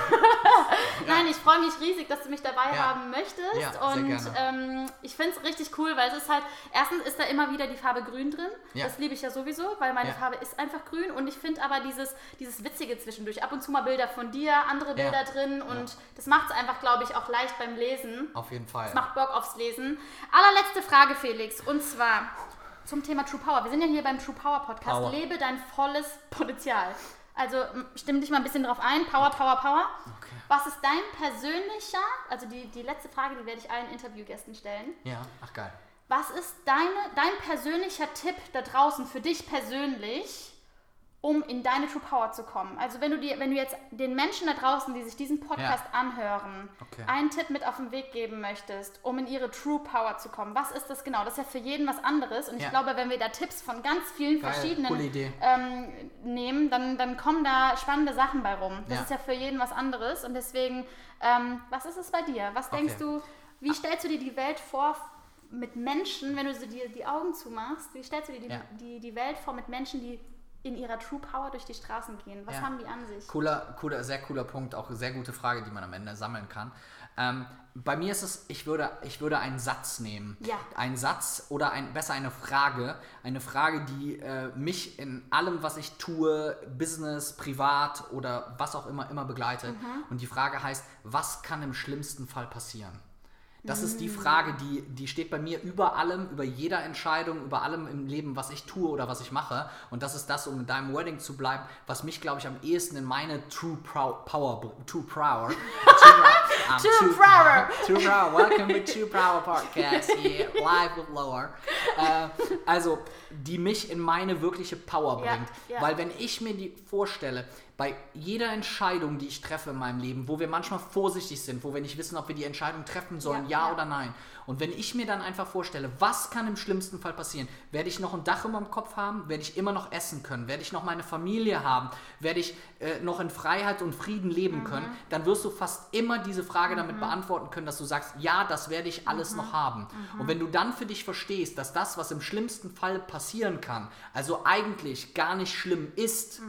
Nein, ich freue mich riesig, dass du mich dabei Ja. haben möchtest. Ja, und ähm, ich finde es richtig cool, weil es ist halt, erstens ist da immer wieder die Farbe grün drin. Ja. Das liebe ich ja sowieso, weil meine. Farbe ist einfach grün. Und ich finde aber dieses, dieses Witzige zwischendurch, ab und zu mal Bilder von dir, andere. Bilder drin. Und das macht es einfach, glaube ich, auch leicht beim Lesen. Auf jeden Fall. Es macht Bock aufs Lesen. Allerletzte Frage, Felix, und zwar zum Thema True Power. Wir sind ja hier beim True Power Podcast. Power. Lebe dein volles Potenzial. Also m, stimm dich mal ein bisschen drauf ein. Power, Power, Power. Okay. Was ist dein persönlicher, also die, die letzte Frage, die werde ich allen Interviewgästen stellen. Ja, ach geil. Was ist deine, dein persönlicher Tipp da draußen für dich persönlich, um in deine True Power zu kommen? Also wenn du dir, wenn du jetzt den Menschen da draußen, die sich diesen Podcast anhören, Okay. einen Tipp mit auf den Weg geben möchtest, um in ihre True Power zu kommen, was ist das genau? Das ist ja für jeden was anderes. Und ich Ja. glaube, wenn wir da Tipps von ganz vielen Geil, verschiedenen ähm, nehmen, dann, dann kommen da spannende Sachen bei rum. Das Ja. ist ja für jeden was anderes. Und deswegen, ähm, was ist es bei dir? Was denkst Okay. du, wie stellst du dir die Welt vor mit Menschen, wenn du so dir die Augen zumachst? Wie stellst du dir die, Ja. die, die Welt vor mit Menschen, die in ihrer True Power durch die Straßen gehen? Was Ja. haben die an sich? Cooler, cooler, sehr cooler Punkt, auch eine sehr gute Frage, die man am Ende sammeln kann. Ähm, bei mir ist es, ich würde, ich würde einen Satz nehmen. Ja. Einen Satz oder ein, besser eine Frage. Eine Frage, die äh, mich in allem, was ich tue, Business, privat oder was auch immer, immer begleitet. Mhm. Und die Frage heißt, was kann im schlimmsten Fall passieren? Das ist Mm. die Frage, die, die steht bei mir über allem, über jeder Entscheidung, über allem im Leben, was ich tue oder was ich mache. Und das ist das, um in deinem Wedding zu bleiben, was mich, glaube ich, am ehesten in meine True Power, True Power, True, um, True Power. True Power, welcome to True Power Podcast here, live with Lower. Äh, also, die mich in meine wirkliche Power bringt. ja. Weil wenn ich mir die vorstelle, bei jeder Entscheidung, die ich treffe in meinem Leben, wo wir manchmal vorsichtig sind, wo wir nicht wissen, ob wir die Entscheidung treffen sollen, Ja, ja, ja. oder nein. Und wenn ich mir dann einfach vorstelle, was kann im schlimmsten Fall passieren? Werde ich noch ein Dach über dem Kopf haben? Werde ich immer noch essen können? Werde ich noch meine Familie haben? Werde ich äh, noch in Freiheit und Frieden leben können? Dann wirst du fast immer diese Frage damit beantworten können, dass du sagst, ja, das werde ich alles noch haben. Und wenn du dann für dich verstehst, dass das, was im schlimmsten Fall passieren kann, also eigentlich gar nicht schlimm ist,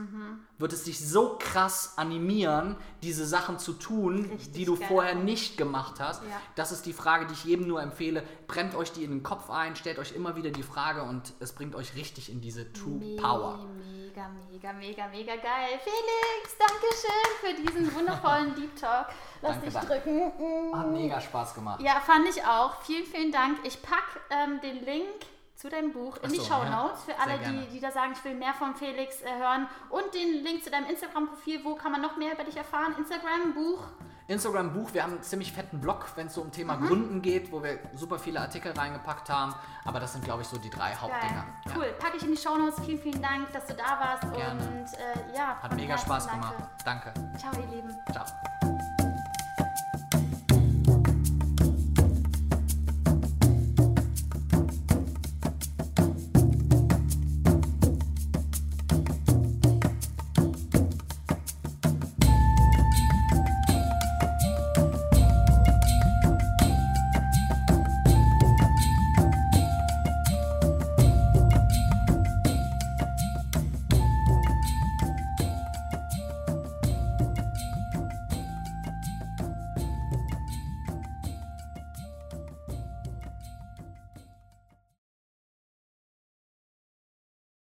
wird es dich so krass animieren, diese Sachen zu tun, Richtig die du geil. vorher nicht gemacht hast. Ja. Das ist die Frage, die ich jedem nur empfehle. Brennt euch die in den Kopf ein, stellt euch immer wieder die Frage und es bringt euch richtig in diese True Me- Power. Mega, mega, mega, mega geil. Felix, danke schön für diesen wundervollen Deep Talk. Lass Danke, dich danke. drücken. Hat mega Spaß gemacht. Ja, fand ich auch. Vielen, vielen Dank. Ich packe ähm, den Link zu deinem Buch in Ach die so, Show ja. Notes für Sehr alle, die, die da sagen, ich will mehr von Felix äh, hören. Und den Link zu deinem Instagram-Profil. Wo kann man noch mehr über dich erfahren? Instagram, Buch. Instagram Buch, wir haben einen ziemlich fetten Blog, wenn es so um Thema Mhm. Gründen geht, wo wir super viele Artikel reingepackt haben. Aber das sind, glaube ich, so die drei. Hauptdinger. Ja. Cool. Packe ich in die Show Notes. Vielen, vielen Dank, dass du da warst. Gerne. Und äh, ja, Hat mega Spaß gemacht. Danke. Ciao, ihr Lieben. Ciao.